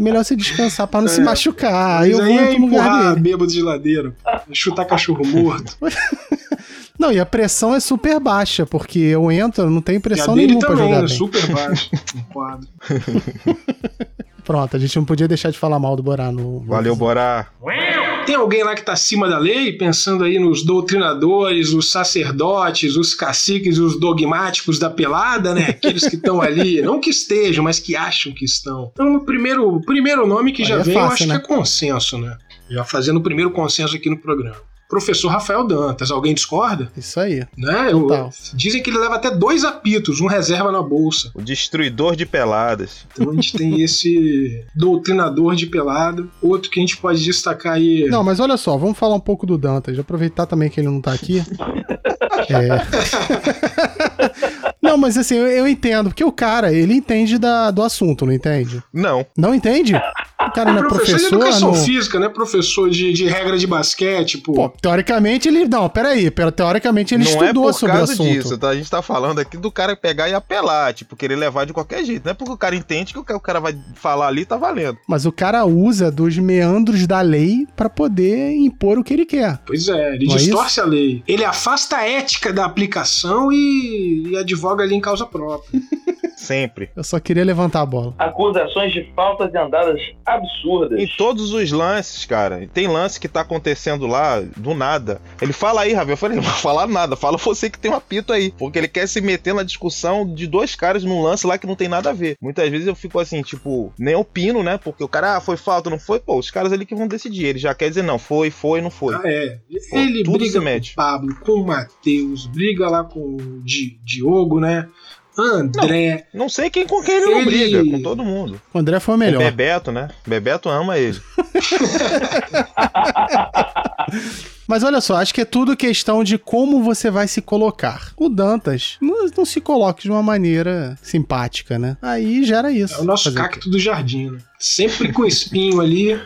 Melhor você descansar pra não se machucar. Aí Mas eu aí vou é lugar empurrar dele. bêbado de ladeira. pô. Chutar cachorro morto. Não, e a pressão é super baixa, porque eu entro, eu não tenho E a pressão dele nenhuma pra também, jogar é bem. super baixo. Um quadro. Pronto, a gente não podia deixar de falar mal do Borá no. Valeu, Borá. Tem alguém lá que tá acima da lei, pensando aí nos doutrinadores, os sacerdotes, os caciques, os dogmáticos da pelada, né? Aqueles que estão ali, não que estejam, mas que acham que estão. Então, o primeiro, primeiro nome que Aí já é vem, eu fácil, acho né? que é consenso, né? Já fazendo o primeiro consenso aqui no programa. Professor Rafael Dantas, alguém discorda? Isso aí. Né? Eu- dizem que ele leva até dois apitos, um reserva na bolsa. O destruidor de peladas. Então a gente tem esse doutrinador de pelado. Outro que a gente pode destacar aí. Não, mas olha só, vamos falar um pouco do Dantas. Aproveitar também que ele não tá aqui. É. Não, mas assim, eu, eu entendo, porque o cara, ele entende da, do assunto, não entende? Não. Não entende? O cara não é professor de professor, educação não... física, né? Professor de, de regra de basquete, pô. Pô, teoricamente ele... Não, peraí, pera- teoricamente ele não é estudou por sobre o causa assunto. disso. tá? A gente tá falando aqui do cara pegar e apelar, tipo, querer levar de qualquer jeito. Não é porque o cara entende que o ca- o cara vai falar ali tá valendo. Mas o cara usa dos meandros da lei pra poder impor o que ele quer. Pois é, ele Não é distorce a lei. Ele afasta a ética da aplicação e, e advoga ali em causa própria. Sempre. Eu só queria levantar a bola. Acusações de faltas e andadas absurdas. Em todos os lances, cara. Tem lance que tá acontecendo lá do nada. Ele fala aí, Ravel. Eu falei, não vou falar nada. Fala você que tem um apito aí. Porque ele quer se meter na discussão de dois caras num lance lá que não tem nada a ver. Muitas vezes eu fico assim, tipo, nem opino, né? Porque o cara, ah, foi falta, não foi? Pô, os caras ali que vão decidir. Ele já quer dizer, não, foi, foi, não foi. Ah, é. Pô, Ele tudo briga se com mete. o Pablo, com o Matheus, briga lá com o Di- Diogo, né? André. Não sei quem com quem ele não Ele- briga, com todo mundo. O André foi o O melhor. Bebeto, né? Bebeto ama ele. Mas olha só, acho que é tudo questão de como você vai se colocar. O Dantas não, não se coloca de uma maneira simpática, né? Aí gera isso. É o nosso o cacto do jardim, né? Sempre com espinho ali,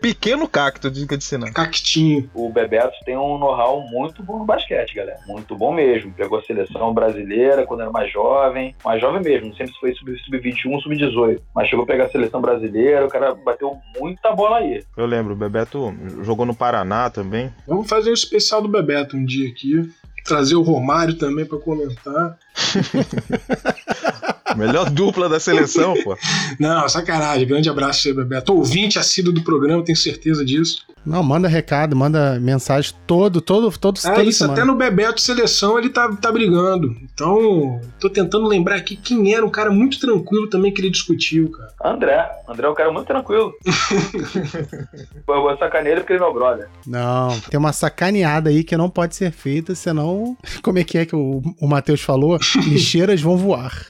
Pequeno cacto, diga de sinal. cactinho. O Bebeto tem um know-how muito bom no basquete, galera. Muito bom mesmo. Pegou a seleção brasileira quando era mais jovem. Mais jovem mesmo, não sei se foi sub- sub-21, sub-18. Mas chegou a pegar a seleção brasileira, o cara bateu muita bola aí. Eu lembro, o Bebeto jogou no Paraná também. Vamos fazer um especial do Bebeto um dia aqui. Trazer o Romário também pra comentar. Melhor dupla da seleção, pô. Não, sacanagem. Grande abraço aí, Bebeto. Ouvinte assíduo do programa, tenho certeza disso. Não, manda recado, manda mensagem todo, todo, todo, É isso, semana. até no Bebeto Seleção ele tá, tá brigando. Então, tô tentando lembrar aqui quem era um cara muito tranquilo também que ele discutiu, cara. André. André é um cara muito tranquilo. eu vou sacanear ele porque ele é meu brother. Não, tem uma sacaneada aí que não pode ser feita, senão. Como é que é que o, o Matheus falou? Lixeiras vão voar.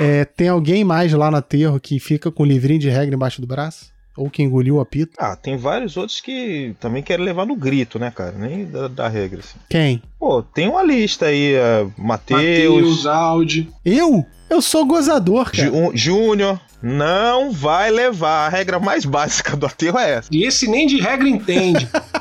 É, tem alguém mais lá no aterro que fica com o livrinho de regra embaixo do braço? Ou que engoliu o apito? Ah, tem vários outros que também querem levar no grito, né, cara? Nem da, da regra, assim. Quem? Pô, tem uma lista aí, é, Matheus, Matheus, Aldi. Eu? Eu sou gozador, cara. Ju- Júnior. Não vai levar. A regra mais básica do aterro é essa. E esse nem de regra entende.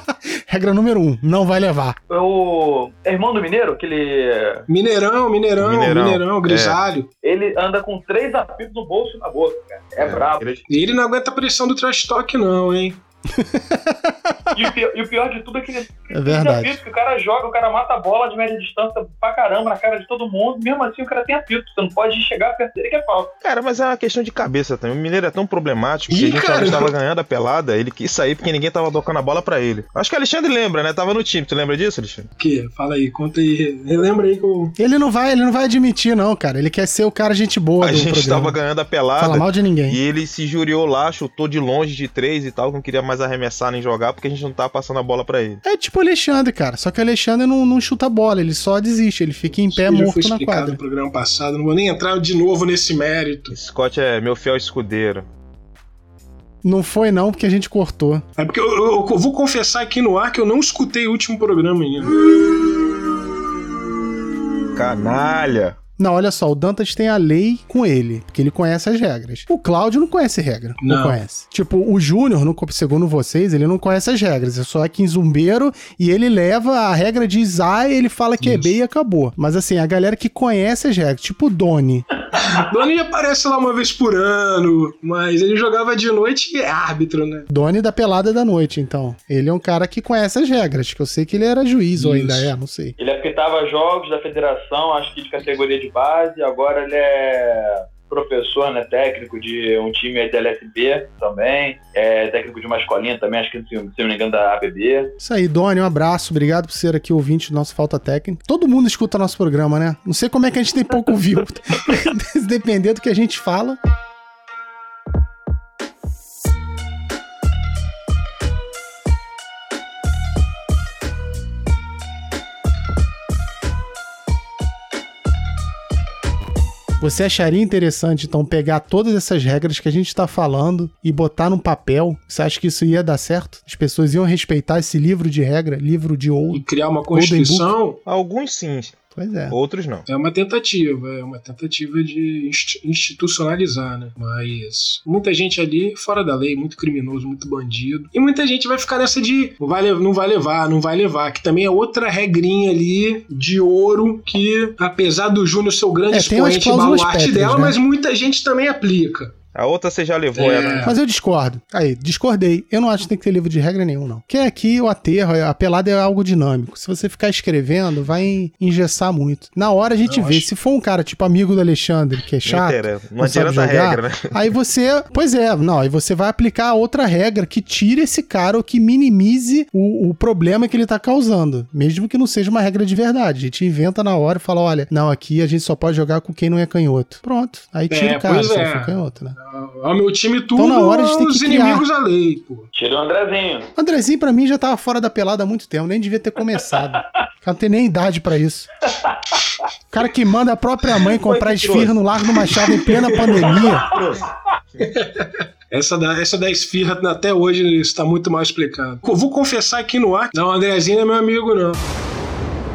Regra número um: não vai levar. O é irmão do Mineiro, aquele. Mineirão, Mineirão, Mineirão, Mineirão, Grisalho. Ele anda com três apitos no bolso e na boca, cara. É, brabo. Ele- E ele não aguenta a pressão do trash talk, não, hein? E o, pior, e o pior de tudo é que ele É verdade. apito, que o cara joga, o cara mata a bola de média distância pra caramba na cara de todo mundo. Mesmo assim, o cara tem apito. Você não pode chegar perto dele que é falta. Cara, mas é uma questão de cabeça também. O Mineiro é tão problemático que Ih, a gente cara. estava ganhando a pelada, ele quis sair porque ninguém tava tocando a bola pra ele. Acho que o Alexandre lembra, né? Tava no time. Tu lembra disso, Alexandre? O quê? Fala aí, conta aí. Relembra aí que eu. Ele não vai, ele não vai admitir, não, cara. Ele quer ser o cara gente boa A do gente programa. tava ganhando a pelada. Fala mal de ninguém. E ele se juriou lá, chutou de longe de três e tal, que não queria mais arremessar nem jogar porque a gente não tava passando a bola pra ele. É tipo o Alexandre, cara. Só que o Alexandre não, não chuta bola, ele só desiste. Ele fica em pé Isso foi morto na quadra. no programa passado. Não vou nem entrar de novo nesse mérito. Scott é meu fiel escudeiro. Não foi não, porque a gente cortou. É porque eu, eu- eu vou confessar aqui no ar que eu não escutei o último programa ainda. Canalha! Não, olha só, o Dantas tem a lei com ele, porque ele conhece as regras. O Cláudio não conhece regra. Não, Não. conhece. Tipo, o Júnior, no- segundo vocês, ele não conhece as regras. É só aqui em Zumbeiro e ele leva a regra diz A e ele fala que é Isso. B e acabou. Mas assim, a galera que conhece as regras, tipo o Doni. Doni aparece lá uma vez por ano, mas ele jogava de noite e é árbitro, né? Doni da pelada da noite, então. Ele é um cara que conhece as regras, que eu sei que ele era juiz ou Isso. ainda é, não sei. Ele apitava jogos da federação, acho que de categoria de base. Agora ele é professor, né, técnico de um time da LSB também. É técnico de uma escolinha também, acho que se se não me engano da ABB. Isso aí, Doni, um abraço. Obrigado por ser aqui ouvinte do nosso Falta Técnica. Todo mundo escuta nosso programa, né? Não sei como é que a gente tem pouco view. Dependendo do que a gente fala. Você acharia interessante, então, pegar todas essas regras que a gente está falando e botar num papel? Você acha que isso ia dar certo? As pessoas iam respeitar esse livro de regra, livro de E ouro? criar uma constituição Alguns sim, Pois é. outros não. é uma tentativa, é uma tentativa de inst- institucionalizar, né? Mas muita gente ali fora da lei, muito criminoso, muito bandido. E muita gente vai ficar nessa de não vai, não vai levar, não vai levar, que também é outra regrinha ali de ouro que, apesar do Júnior ser o grande É, expoente e baluarte dela, né? mas muita gente também aplica. A outra você já levou É. ela. Mas eu discordo. Aí, discordei. Eu não acho que tem que ter livro de regra nenhum, não. Que aqui o aterro, a pelada é algo dinâmico. Se você ficar escrevendo, vai engessar muito. Na hora a gente Eu vê. acho. Se for um cara tipo amigo do Alexandre, que é Não chato. Não, não sabe adianta a jogar, regra, né? Aí você. Pois é, não. Aí você vai aplicar outra regra que tire esse cara ou que minimize o, o problema que ele tá causando. Mesmo que não seja uma regra de verdade. A gente inventa na hora e fala: olha, não, aqui a gente só pode jogar com quem não é canhoto. Pronto. Aí tira É, o cara se é. canhoto, né? É o meu time tudo, Então, na hora a gente tem que os criar. inimigos da lei, pô. Tira o Andrezinho. O Andrezinho, pra mim, já tava fora da pelada há muito tempo, nem devia ter começado. O cara não tem nem idade pra isso. O cara que manda a própria mãe comprar esfirra no Largo do Machado em plena pandemia. Essa da, essa da esfirra até hoje está muito mal explicado. Eu vou confessar aqui no ar. Não, o Andrezinho não é meu amigo, não.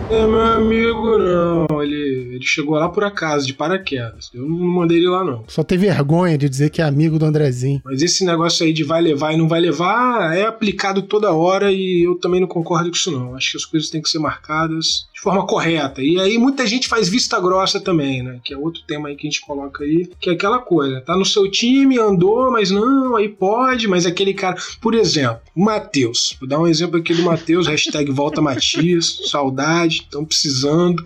É meu amigo, não. Ele, ele chegou lá por acaso, de paraquedas. Eu não mandei ele lá, não. Só tem vergonha de dizer que é amigo do Andrezinho. Mas esse negócio aí de vai levar e não vai levar é aplicado toda hora e eu também não concordo com isso, não. Acho que as coisas têm que ser marcadas de forma correta. E aí muita gente faz vista grossa também, né? Que é outro tema aí que a gente coloca aí, que é aquela coisa. Tá no seu time, andou, mas não, aí pode, mas aquele cara. Por exemplo, o Matheus. Vou dar um exemplo aqui do Matheus, hashtag volta Matias, saudade, estão precisando.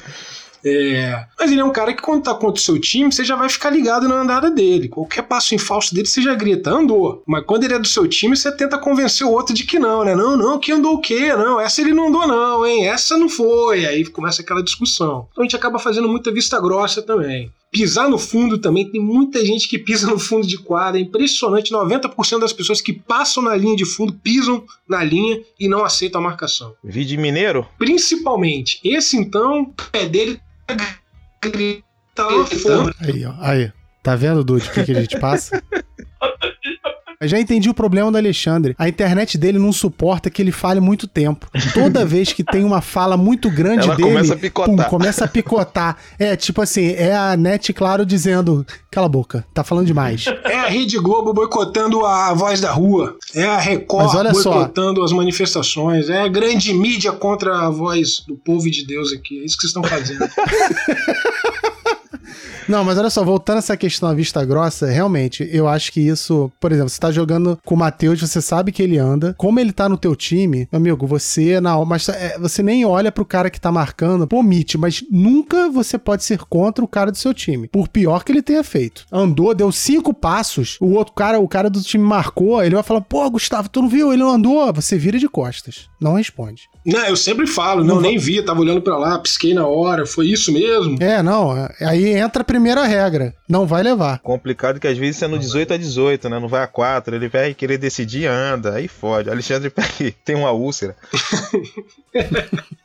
É, mas ele é um cara que quando tá contra o seu time, você já vai ficar ligado na andada dele. Qualquer passo em falso dele, você já grita, andou. Mas quando ele é do seu time, você tenta convencer o outro de que não, né? Não, não, que andou o quê? Não, essa ele não andou não, hein? Essa não foi. Aí começa aquela discussão. Então a gente acaba fazendo muita vista grossa também. Pisar no fundo também, tem muita gente que pisa no fundo de quadra, é impressionante. 90% das pessoas que passam na linha de fundo pisam na linha e não aceitam a marcação. Vide mineiro? Principalmente. Esse então, pé dele grita fora. Aí, ó. Aí. Tá vendo, Dude, o que, que a gente passa? Eu já entendi o problema do Alexandre. A internet dele não suporta que ele fale muito tempo. Toda vez que tem uma fala muito grande Ela dele, começa a picotar. pum, começa a picotar. É tipo assim, é a net claro dizendo: cala a boca, tá falando demais. É a Rede Globo boicotando a voz da rua. É a Record olha só. boicotando as manifestações. É a grande mídia contra a voz do povo e de Deus aqui. É isso que vocês estão fazendo. Não, mas olha só, voltando a essa questão da vista grossa, realmente, eu acho que isso, por exemplo, você tá jogando com o Matheus, você sabe que ele anda, como ele tá no teu time, meu amigo, você na mas é, você nem olha pro cara que tá marcando, pô, omite, mas nunca você pode ser contra o cara do seu time, por pior que ele tenha feito. Andou, deu cinco passos, o outro cara, o cara do time marcou, ele vai falar, pô, Gustavo, tu não viu? Ele não andou, você vira de costas, não responde. não, eu sempre falo, não, nem vi, tava olhando pra lá, pisquei na hora, foi isso mesmo? É, não, é- aí entra a primeira regra, não vai levar. Complicado que às vezes você é no 18 a 18, né? Não vai a 4, ele vai querer decidir, anda, aí fode. Alexandre Pérez tem uma úlcera.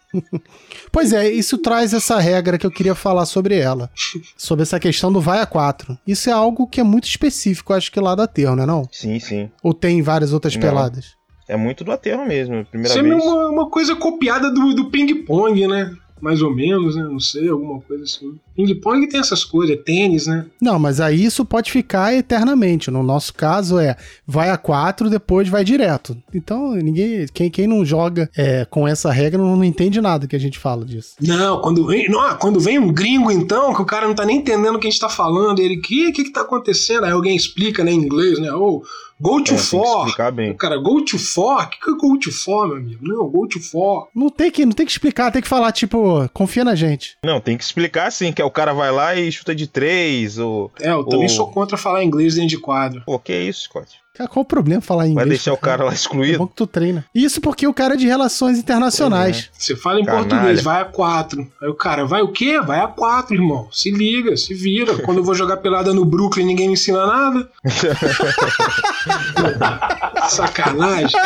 Pois é, isso traz essa regra que eu queria falar sobre ela. Sobre essa questão do vai a 4. Isso é algo que é muito específico, acho que lá da Terra, não é não? Sim, sim. Ou tem várias outras Não. peladas? É muito do aterro mesmo, primeira Isso é vez. uma, uma coisa copiada do, do ping-pong, né? Mais ou menos, né? Não sei, alguma coisa assim. Ping-pong tem essas coisas, é tênis, né? Não, mas aí isso pode ficar eternamente. No nosso caso é vai a 4, depois vai direto. Então, ninguém. Quem, quem não joga é, com essa regra não, não entende nada que a gente fala disso. Não, quando vem, não, quando vem um gringo, então, que o cara não tá nem entendendo o que a gente tá falando, ele, que que que tá acontecendo? Aí alguém explica, né, em inglês, né? Ou go to É, for. cara, go to for? O que, que é go to for, meu amigo? Não, go to for. Não tem que, não tem que explicar, tem que falar, tipo, confia na gente. Não, tem que explicar assim, que é o cara vai lá e chuta de 3, ou... É, eu também Ô. sou contra falar inglês dentro de quadro. Pô, que isso, Scott? Cara, qual o problema falar inglês? Vai deixar o cara lá É excluído? bom que tu treina. Isso porque o cara é de relações internacionais. Você fala em Canalha. português, vai a quatro. Aí o cara, vai o quê? Vai a quatro, irmão. Se liga, se vira. Quando eu vou jogar pelada no Brooklyn, ninguém me ensina nada. Sacanagem.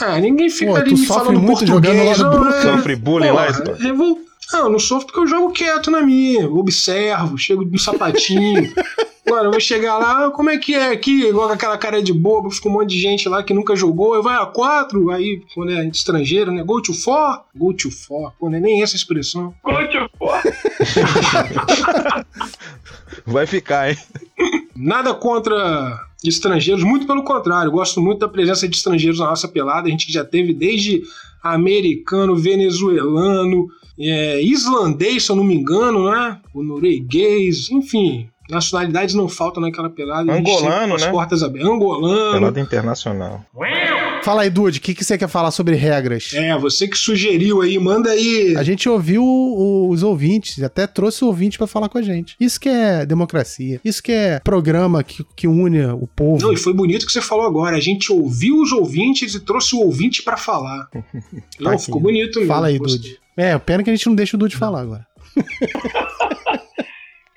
Ah, ninguém fica Pô, ali me falando muito português. jogando lá no não, Brooklyn. é- Sofre bullying lá, Porra, Scott? revol- Não, não sofro porque eu jogo quieto na minha, observo, chego no sapatinho. Agora, eu vou chegar lá, como é que é aqui? Igual com aquela cara de bobo, fica um monte de gente lá que nunca jogou, eu vai a quatro, aí, quando é estrangeiro, né? Go to four? Go to four. Pô, não é nem essa expressão. Coach, pô. Vai ficar, hein? Nada contra estrangeiros, muito pelo contrário, eu gosto muito da presença de estrangeiros na nossa pelada, a gente que já teve desde americano, venezuelano, é, islandês, se eu não me engano, né? O norueguês, enfim, nacionalidades não faltam naquela pelada. Angolano, né? portas abertas. Angolano. Pelada internacional. Fala aí, Dude, o que, que você quer falar sobre regras? É, você que sugeriu aí, manda aí. A gente ouviu o- os ouvintes, até trouxe o ouvinte pra falar com a gente. Isso que é democracia. Isso que é programa que, que une o povo. Não, e foi bonito que você falou agora. A gente ouviu os ouvintes e trouxe o ouvinte pra falar. Não, Tá ficou bonito mesmo. Fala aí. Dude. É, pena que a gente não deixa o Dude falar agora.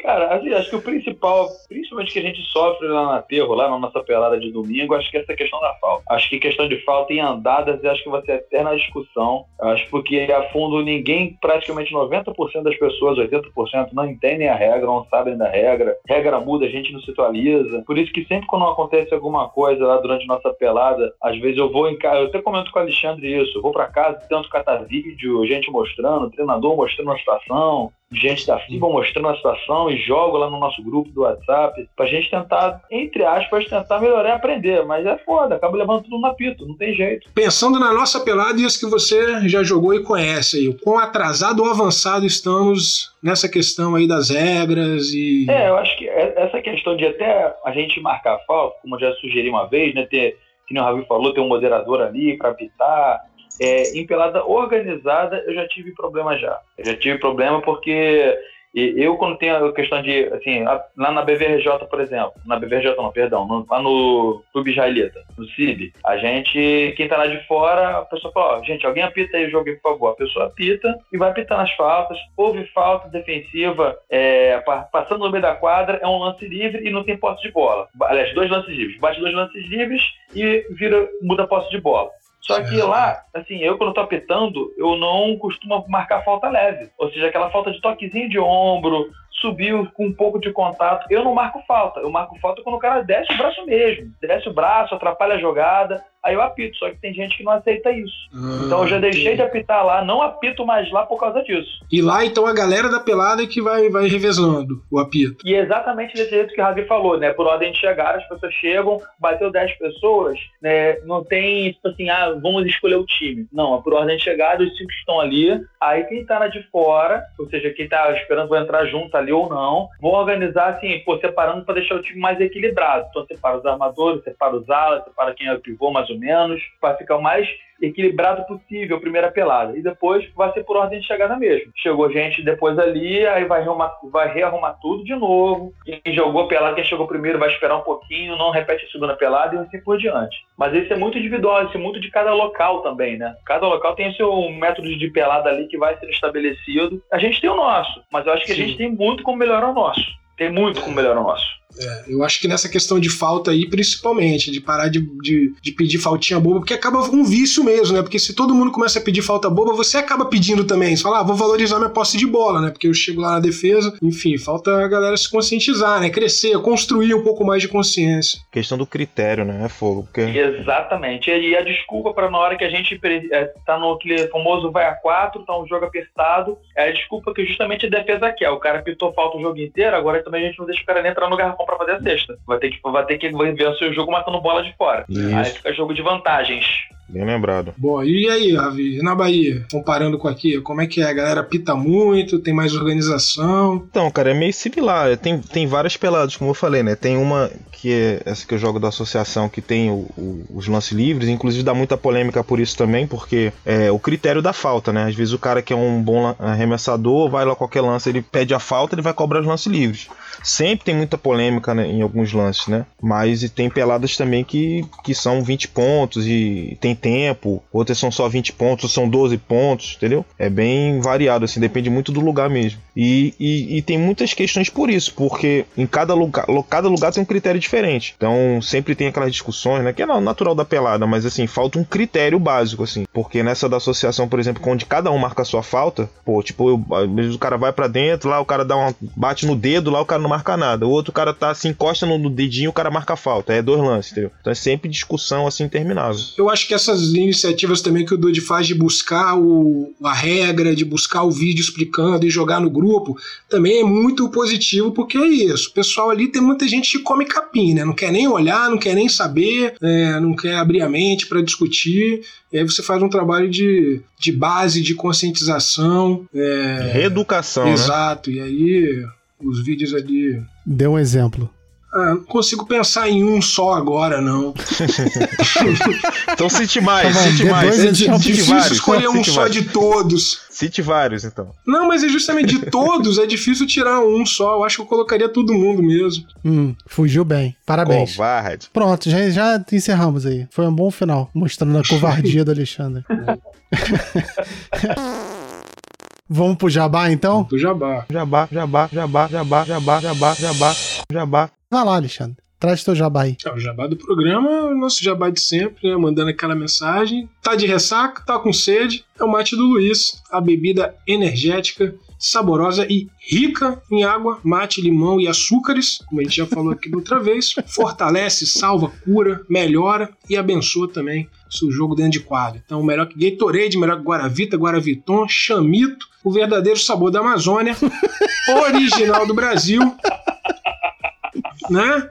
Cara, assim, acho que o principal, principalmente que a gente sofre lá na aterro, lá na nossa pelada de domingo, acho que é essa questão da falta. Acho que questão de falta em andadas, acho que vai ser eterna discussão. Acho porque a fundo ninguém, praticamente 90% das pessoas, 80%, não entendem a regra, não sabem da regra. Regra muda, a gente não se atualiza. Por isso que sempre quando acontece alguma coisa lá durante nossa pelada, às vezes eu vou em casa, eu até comento com o Alexandre isso, eu vou para casa, tento catar vídeo, gente mostrando, treinador mostrando a situação, gente da FIBA mostrando a situação e jogo lá no nosso grupo do WhatsApp pra gente tentar, entre aspas, tentar melhorar e aprender. Mas é foda, acaba levando tudo no apito, não tem jeito. Pensando na nossa pelada e isso que você já jogou e conhece aí, o quão atrasado ou avançado estamos nessa questão aí das regras e... É, eu acho que é, essa questão de até a gente marcar falta, como eu já sugeri uma vez, né, ter, que o Ravi falou, ter um moderador ali para apitar, é, em pelada organizada, eu já tive problema já. Eu já tive problema porque eu, quando tenho a questão de, assim, lá na BVRJ, por exemplo, na BVRJ não, perdão, no, lá no Clube Israelita, no CIB, a gente, quem tá lá de fora, a pessoa fala, ó, gente, alguém apita aí o jogo, por favor. A pessoa apita e vai apitando as faltas, houve falta defensiva, é, passando no meio da quadra, é um lance livre e não tem posse de bola. Aliás, dois lances livres. Bate dois lances livres e vira, muda a posse de bola. Só que lá, assim, eu quando tô apitando, eu não costumo marcar falta leve. Ou seja, aquela falta de toquezinho de ombro, subiu com um pouco de contato. Eu não marco falta. Eu marco falta quando o cara desce o braço mesmo. Desce o braço, atrapalha a jogada. Aí eu apito. Só que tem gente que não aceita isso. Ah, então eu já deixei de apitar lá. Não apito mais lá por causa disso. E lá, então, a galera da pelada é que vai, vai revezando o apito. E é exatamente desse jeito que o Ravi falou, né? Por ordem de chegar, as pessoas chegam, bateu 10 pessoas, né? Não tem, tipo assim, ah, vamos escolher o time. Não, é por ordem de chegada, os cinco estão ali. Aí quem tá na de fora, ou seja, quem tá esperando vai entrar junto ali ou não, vão organizar assim, pô, separando para deixar o time mais equilibrado. Então separa os armadores, separa os alas, separa quem é o pivô mais ou menos, para ficar o mais equilibrado possível, a primeira pelada. E depois vai ser por ordem de chegada mesmo. Chegou gente depois ali, aí vai, rearrumar, vai rearrumar tudo de novo. Quem jogou pelada, quem chegou primeiro vai esperar um pouquinho, não repete a segunda pelada e assim por diante. Mas isso é muito individual, isso é muito de cada local também, né? Cada local tem o seu método de pelada ali que vai ser estabelecido. A gente tem o nosso, mas eu acho que Sim. a gente tem muito como melhorar o nosso. Tem muito como melhorar o nosso. É, eu acho que nessa questão de falta aí, principalmente, de parar de, de, de, pedir faltinha boba, porque acaba um vício mesmo, né? Porque se todo mundo começa a pedir falta boba, você acaba pedindo também. Você fala, ah, vou valorizar minha posse de bola, né? Porque eu chego lá na defesa. Enfim, falta a galera se conscientizar, né? Crescer, construir um pouco mais de consciência. Questão do critério, né? É fogo. Porque... Exatamente. E a desculpa para na hora que a gente é, tá no aquele famoso vai a quatro, tá um jogo apertado, é a desculpa que justamente a defesa quer. O cara pitou falta o jogo inteiro, agora também a gente não deixa o cara nem entrar no garrafão para fazer a sexta. Vai ter que, vai ter que vencer o jogo matando bola de fora. Isso. Aí fica jogo de vantagens. Bem lembrado. Bom, e aí, Ravi, na Bahia, comparando com aqui, como é que é? A galera pita muito, tem mais organização? Então, cara, é meio similar. Tem, tem várias peladas, como eu falei, né? Tem uma que é essa que eu jogo da associação, que tem o, o, os lances livres, inclusive dá muita polêmica por isso também, porque é o critério da falta, né? Às vezes o cara que é um bom arremessador, vai lá qualquer lance, ele pede a falta, ele vai cobrar os lances livres. Sempre tem muita polêmica né, em alguns lances, né? Mas e tem peladas também que, que são 20 pontos e tem tempo, outras são só 20 pontos, são 12 pontos, entendeu? É bem variado, assim, depende muito do lugar mesmo. E, e, e tem muitas questões por isso, porque em cada lugar, cada lugar tem um critério diferente. Então sempre tem aquelas discussões, né? Que é natural da pelada, mas assim, falta um critério básico, assim. Porque nessa da associação, por exemplo, onde cada um marca a sua falta, pô, tipo, eu, o cara vai para dentro, lá o cara dá uma. bate no dedo, lá o cara não marca nada. O outro cara tá se encosta no dedinho, o cara marca falta. É dois lances, entendeu? Então é sempre discussão assim interminável. Eu acho que essas iniciativas também que o Dude faz de buscar o, a regra, de buscar o vídeo explicando e jogar no grupo, também é muito positivo, porque é isso. O pessoal ali tem muita gente que come capim, né? Não quer nem olhar, não quer nem saber, é, não quer abrir a mente para discutir. E aí você faz um trabalho de, de base, de conscientização. É, Reeducação. Né? Exato. Né? E aí os vídeos ali. Dê um exemplo. Ah, não consigo pensar em um só agora, não. então cite mais, tá cite mais. É difícil vários, escolher um só de todos. Cite vários, então. Não, mas é justamente de todos, é difícil tirar um só. Eu acho que eu colocaria todo mundo mesmo. Hum, fugiu bem. Parabéns. Covarde. Pronto, já, já encerramos aí. Foi um bom final, mostrando a covardia do Alexandre. Vamos pro jabá então? Do Jabá. Jabá, jabá, jabá, jabá, jabá, jabá, jabá, jabá. Vai lá, Alexandre. Traz teu jabá aí. É, o jabá do programa o nosso jabá de sempre, né? Mandando aquela mensagem. Tá de ressaca, tá com sede. É o mate do Luiz, a bebida energética, saborosa e rica em água, mate, limão e açúcares, como a gente já falou aqui da outra vez. Fortalece, salva, cura, melhora e abençoa também o seu jogo dentro de quadro. Então, melhor que Gatorade, melhor que Guaravita, Guaraviton, Chamito, o verdadeiro sabor da Amazônia, original do Brasil né?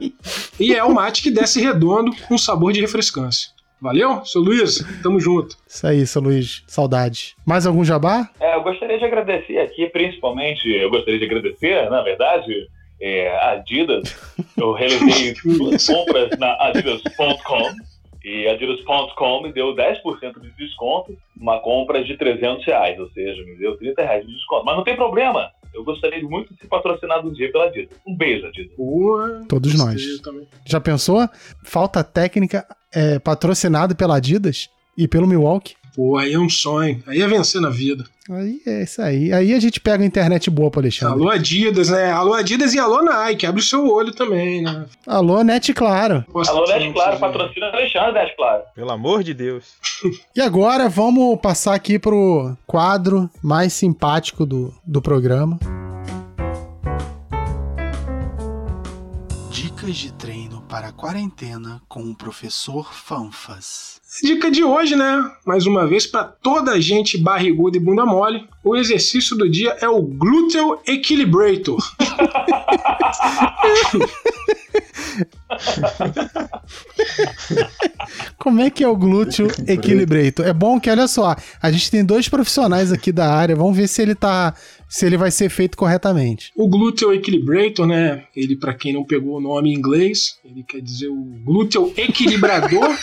E é o mate que desce redondo com sabor de refrescância. Valeu, seu Luiz? Tamo junto. Isso aí, seu Luiz. Saudade. Mais algum jabá? É, eu gostaria de agradecer aqui, principalmente, eu gostaria de agradecer, na verdade, é, a Adidas. Eu realizei duas compras na adidas.com e a Adidas.com me deu 10% de desconto, uma compra de 300 reais, ou seja, me deu 30 reais de desconto. Mas não tem problema, eu gostaria muito de ser patrocinado um dia pela Adidas. Um beijo, Adidas. Boa. Todos nós. também. Já pensou? Falta técnica é, patrocinado pela Adidas e pelo Milwaukee. Pô, aí é um sonho. Aí é vencer na vida. Aí é isso aí. Aí a gente pega a internet boa pro Alexandre. Alô Adidas, né? Alô Adidas e alô Nike. Abre o seu olho também, né? Alô, Net Claro. Posso Alô, Net Claro, patrocina Alexandre, Net Claro. Pelo amor de Deus. E agora vamos passar aqui pro quadro mais simpático do, do programa. Dicas de treino para a quarentena com o professor Fanfas. Dica de hoje, né? Mais uma vez, para toda a gente barriguda e bunda mole, o exercício do dia é o Gluteal Equilibrator. Como é que é o glúteo equilibrator? É bom que, olha só, a gente tem dois profissionais aqui da área, vamos ver se ele tá. Se ele vai ser feito corretamente. O Gluteal Equilibrator, né? Ele, para quem não pegou o nome em inglês, ele quer dizer o Gluteal Equilibrador.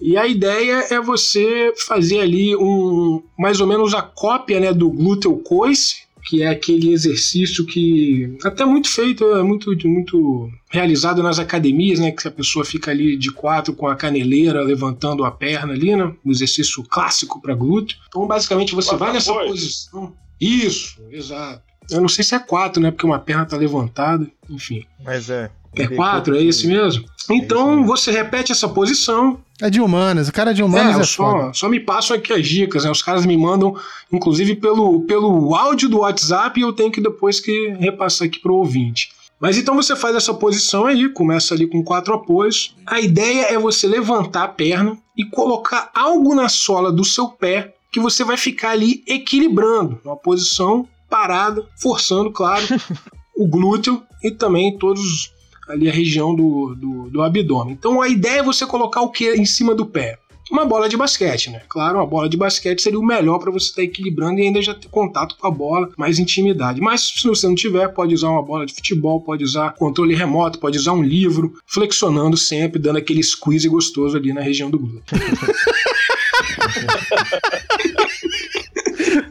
E a ideia é você fazer ali um mais ou menos a cópia né, do glúteo coice, que é aquele exercício que até muito feito, é muito, muito realizado nas academias, né? Que a pessoa fica ali de quatro com a caneleira levantando a perna ali, né? Um exercício clássico para glúteo. Então, basicamente, você vai nessa posição. Isso, exato. Eu não sei se é quatro, né? Porque uma perna tá levantada, enfim. Mas é. É quatro, é esse mesmo? Então você repete essa posição. É de humanas, o cara de humanas É, é, só, foda. só me passam aqui as dicas, né? Os caras me mandam, inclusive, pelo, pelo áudio do WhatsApp e eu tenho que depois que repassar aqui pro ouvinte. Mas então você faz essa posição aí, começa ali com quatro apoios. A ideia é você levantar a perna e colocar algo na sola do seu pé que você vai ficar ali equilibrando, uma posição parada, forçando, claro, o glúteo e também todos ali a região do, do, do abdômen. Então a ideia é você colocar o que em cima do pé? Uma bola de basquete, né? Claro, uma bola de basquete seria o melhor para você estar equilibrando e ainda já ter contato com a bola, mais intimidade. Mas se você não tiver, pode usar uma bola de futebol, pode usar controle remoto, pode usar um livro, flexionando sempre, dando aquele squeeze gostoso ali na região do glúteo.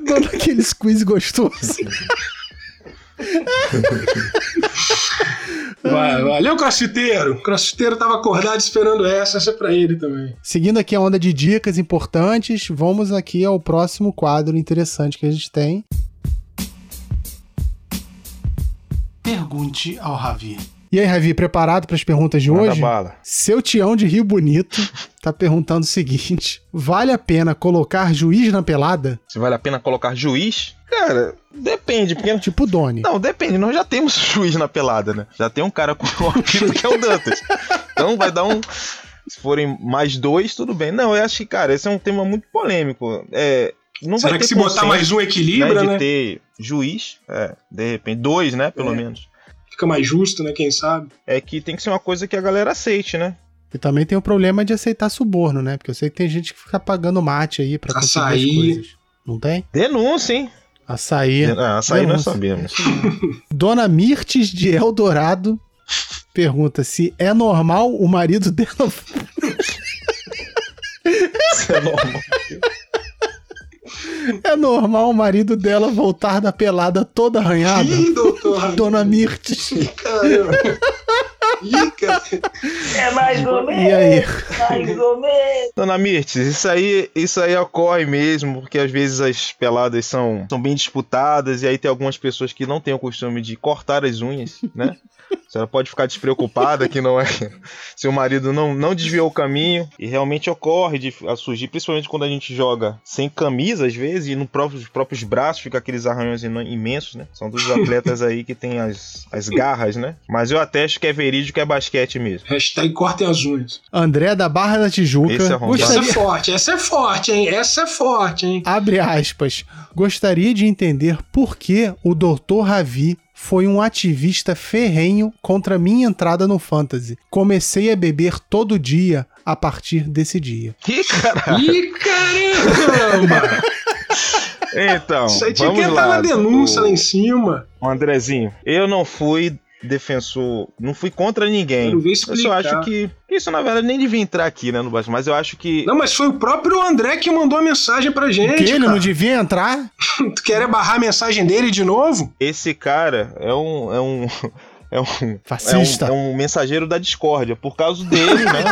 Dando aquele squeeze gostoso. Valeu, crossfiteiro! O crossfiteiro tava acordado esperando essa, essa é pra ele também. Seguindo aqui a onda de dicas importantes, vamos aqui ao próximo quadro interessante que a gente tem. Pergunte ao Ravi. E aí, Ravi, preparado para as perguntas de Manda hoje? bala. Seu Tião de Rio Bonito tá perguntando o seguinte: vale a pena colocar juiz na pelada? Se vale a pena colocar juiz? Cara, depende, porque. Tipo Doni. Não, depende, nós já temos juiz na pelada, né? Já tem um cara com o apito que é o Dantas. Então vai dar um. Se forem mais dois, tudo bem. Não, eu acho que, cara, esse é um tema muito polêmico. É, não Será vai que ter se botar mais um equilibra, de né? ter juiz, é, de repente, dois, né, pelo É. menos. Fica mais justo, né? Quem sabe? É que tem que ser uma coisa que a galera aceite, né? E também tem o problema de aceitar suborno, né? Porque eu sei que tem gente que fica pagando mate aí pra conseguir as coisas. Não tem? Denúncia, hein? Açaí. Ah, açaí nós sabemos. Dona Mirtes de Eldorado pergunta se é normal o marido dela. Isso é normal. É normal o marido dela voltar da pelada toda arranhada? Ih, doutor! Dona Mirtes. Caramba. Cara. É mais ou menos. E aí? Mais ou menos. Dona Mirtes, isso aí, isso aí ocorre mesmo, porque às vezes as peladas são, são bem disputadas e aí tem algumas pessoas que não têm o costume de cortar as unhas, né? A senhora pode ficar despreocupada que não é. Seu marido não, não desviou o caminho. E realmente ocorre de a surgir, principalmente quando a gente joga sem camisa, às vezes, e nos próprios, próprios braços fica aqueles arranhões imensos, né? São dos atletas aí que tem as, as garras, né? Mas eu atesto que é verídico, é basquete mesmo. Hashtag cortem as unhas. André da Barra da Tijuca. Esse é arrombado. Essa é gostaria, forte, essa é forte, hein? Essa é forte, hein? abre aspas, gostaria de entender por que o Dr. Ravi foi um ativista ferrenho contra minha entrada no Fantasy. Comecei a beber todo dia a partir desse dia. Ih, cara! Ih, caramba! Então, Isso aí tinha que entrar lá. na denúncia o- lá em cima. o Andrezinho, eu não fui defensor, não fui contra ninguém. Ver Eu só acho que isso na verdade nem devia entrar aqui, né, no Basco, mas eu acho que Não, mas foi o próprio André que mandou a mensagem pra gente. que ele cara. não devia entrar? Tu quer barrar a mensagem dele de novo? esse cara é um é um é um, Fascista. é um, é um mensageiro da discórdia. Por causa dele, né?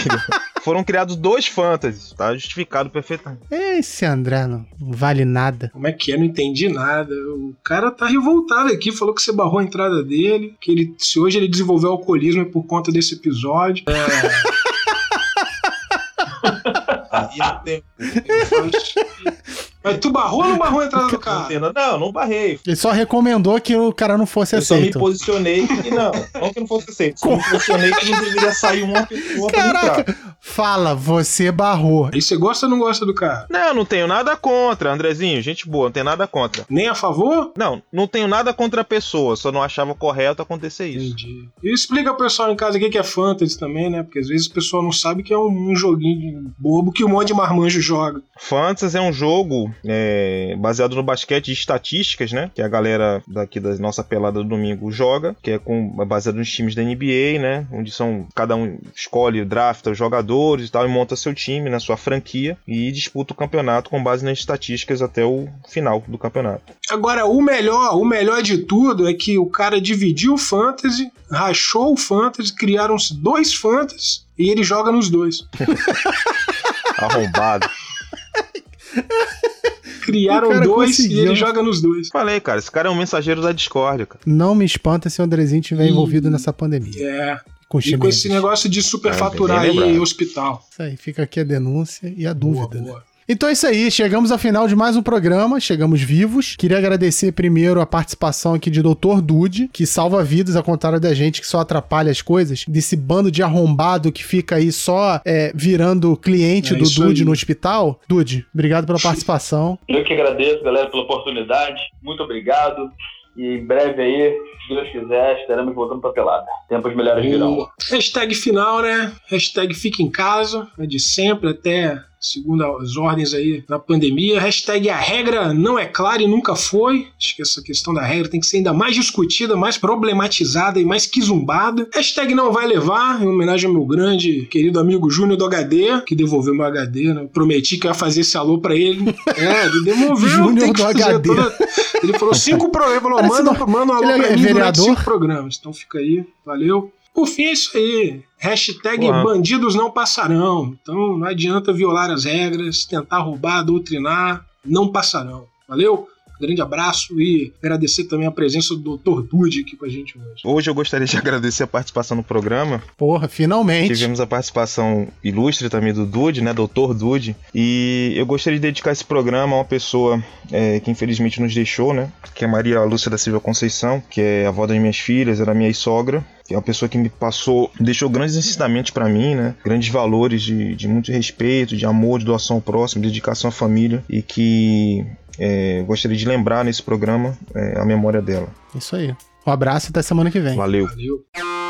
Foram criados dois fantasies, tá justificado perfeitamente. Esse André não, vale nada. Como é que é? Não entendi nada. O cara tá revoltado aqui, falou que você barrou a entrada dele, que ele, se hoje ele desenvolveu alcoolismo é por conta desse episódio. Aí não tem, Mas tu barrou ou não barrou a entrada do não, cara? não, não barrei. Ele só recomendou que o cara não fosse Eu só me aceito. posicionei que não, não que não fosse aceito. Só me posicionei que não deveria sair uma pessoa pra entrar. Caraca, fala, você barrou. Aí você gosta ou não gosta do cara? Não, não tenho nada contra, Andrezinho, gente boa, não tenho nada contra. Nem a favor? Não, não tenho nada contra a pessoa, só não achava correto acontecer isso. Entendi. E explica pro pessoal em casa o que é fantasy também, né? Porque às vezes o pessoal não sabe que é um, joguinho bobo que um monte de marmanjo joga. Fantasy é um jogo é, baseado no basquete de estatísticas, né? Que a galera daqui da nossa pelada do domingo joga, que é com, baseado nos times da NBA, né? Onde são cada um escolhe, drafta os jogadores e tal, e monta seu time, na sua franquia, e disputa o campeonato com base nas estatísticas até o final do campeonato. Agora, o melhor, o melhor de tudo é que o cara dividiu o fantasy, rachou o fantasy, criaram-se dois fantasies e ele joga nos dois. Arrombado. Criaram dois conseguiu. e ele joga nos dois. Falei, cara, esse cara é um mensageiro da discórdia, cara. Não me espanta se o Andrezinho estiver envolvido nessa pandemia. É. Com E com esse negócio de superfaturar bem aí hospital. Isso aí, fica aqui a denúncia e a Boa, dúvida, né? Então é isso aí, chegamos ao final de mais um programa, chegamos vivos. Queria agradecer primeiro a participação aqui de Dr. Dude, que salva vidas, ao contrário da gente que só atrapalha as coisas, desse bando de arrombado que fica aí só é, virando cliente É do Dude aí. no hospital. Dude, obrigado pela participação. Eu que agradeço, galera, pela oportunidade. Muito obrigado. E em breve aí, se Deus quiser, estaremos voltando pra pelada. Tempos melhores virão. Hashtag final, né? Hashtag fica em casa, é de sempre, até segundo as ordens aí da pandemia. Hashtag a regra não é clara e nunca foi. Acho que essa questão da regra tem que ser ainda mais discutida, mais problematizada e mais quizumbada. Hashtag não vai levar, em homenagem ao meu grande querido amigo Júnior do HD, que devolveu meu HD, né? Prometi que eu ia fazer esse alô pra ele. É, ele devolveu. Júnior do HD. toda- Ele falou cinco programas. Ele falou, manda, manda um alô ele é pra mim durante vereador? cinco programas. Então fica aí, valeu. Por fim, é isso aí. Hashtag bandidos não passarão. Então não adianta violar as regras, tentar roubar, doutrinar, não passarão. Valeu? Grande abraço e agradecer também a presença do Dr. Dude aqui com a gente hoje. Hoje eu gostaria de agradecer a participação no programa. Porra, finalmente. Tivemos a participação ilustre também do Dude, né? Doutor Dude. E eu gostaria de dedicar esse programa a uma pessoa é, que infelizmente nos deixou, né? Que é Maria Lúcia da Silva Conceição, que é a avó das minhas filhas, era minha sogra. É uma pessoa que me passou, deixou grandes ensinamentos pra mim, né? Grandes valores de, de muito respeito, de amor, de doação ao próximo, dedicação à família. E que é, gostaria de lembrar nesse programa é, a memória dela. Isso aí. Um abraço e até semana que vem. Valeu. Valeu.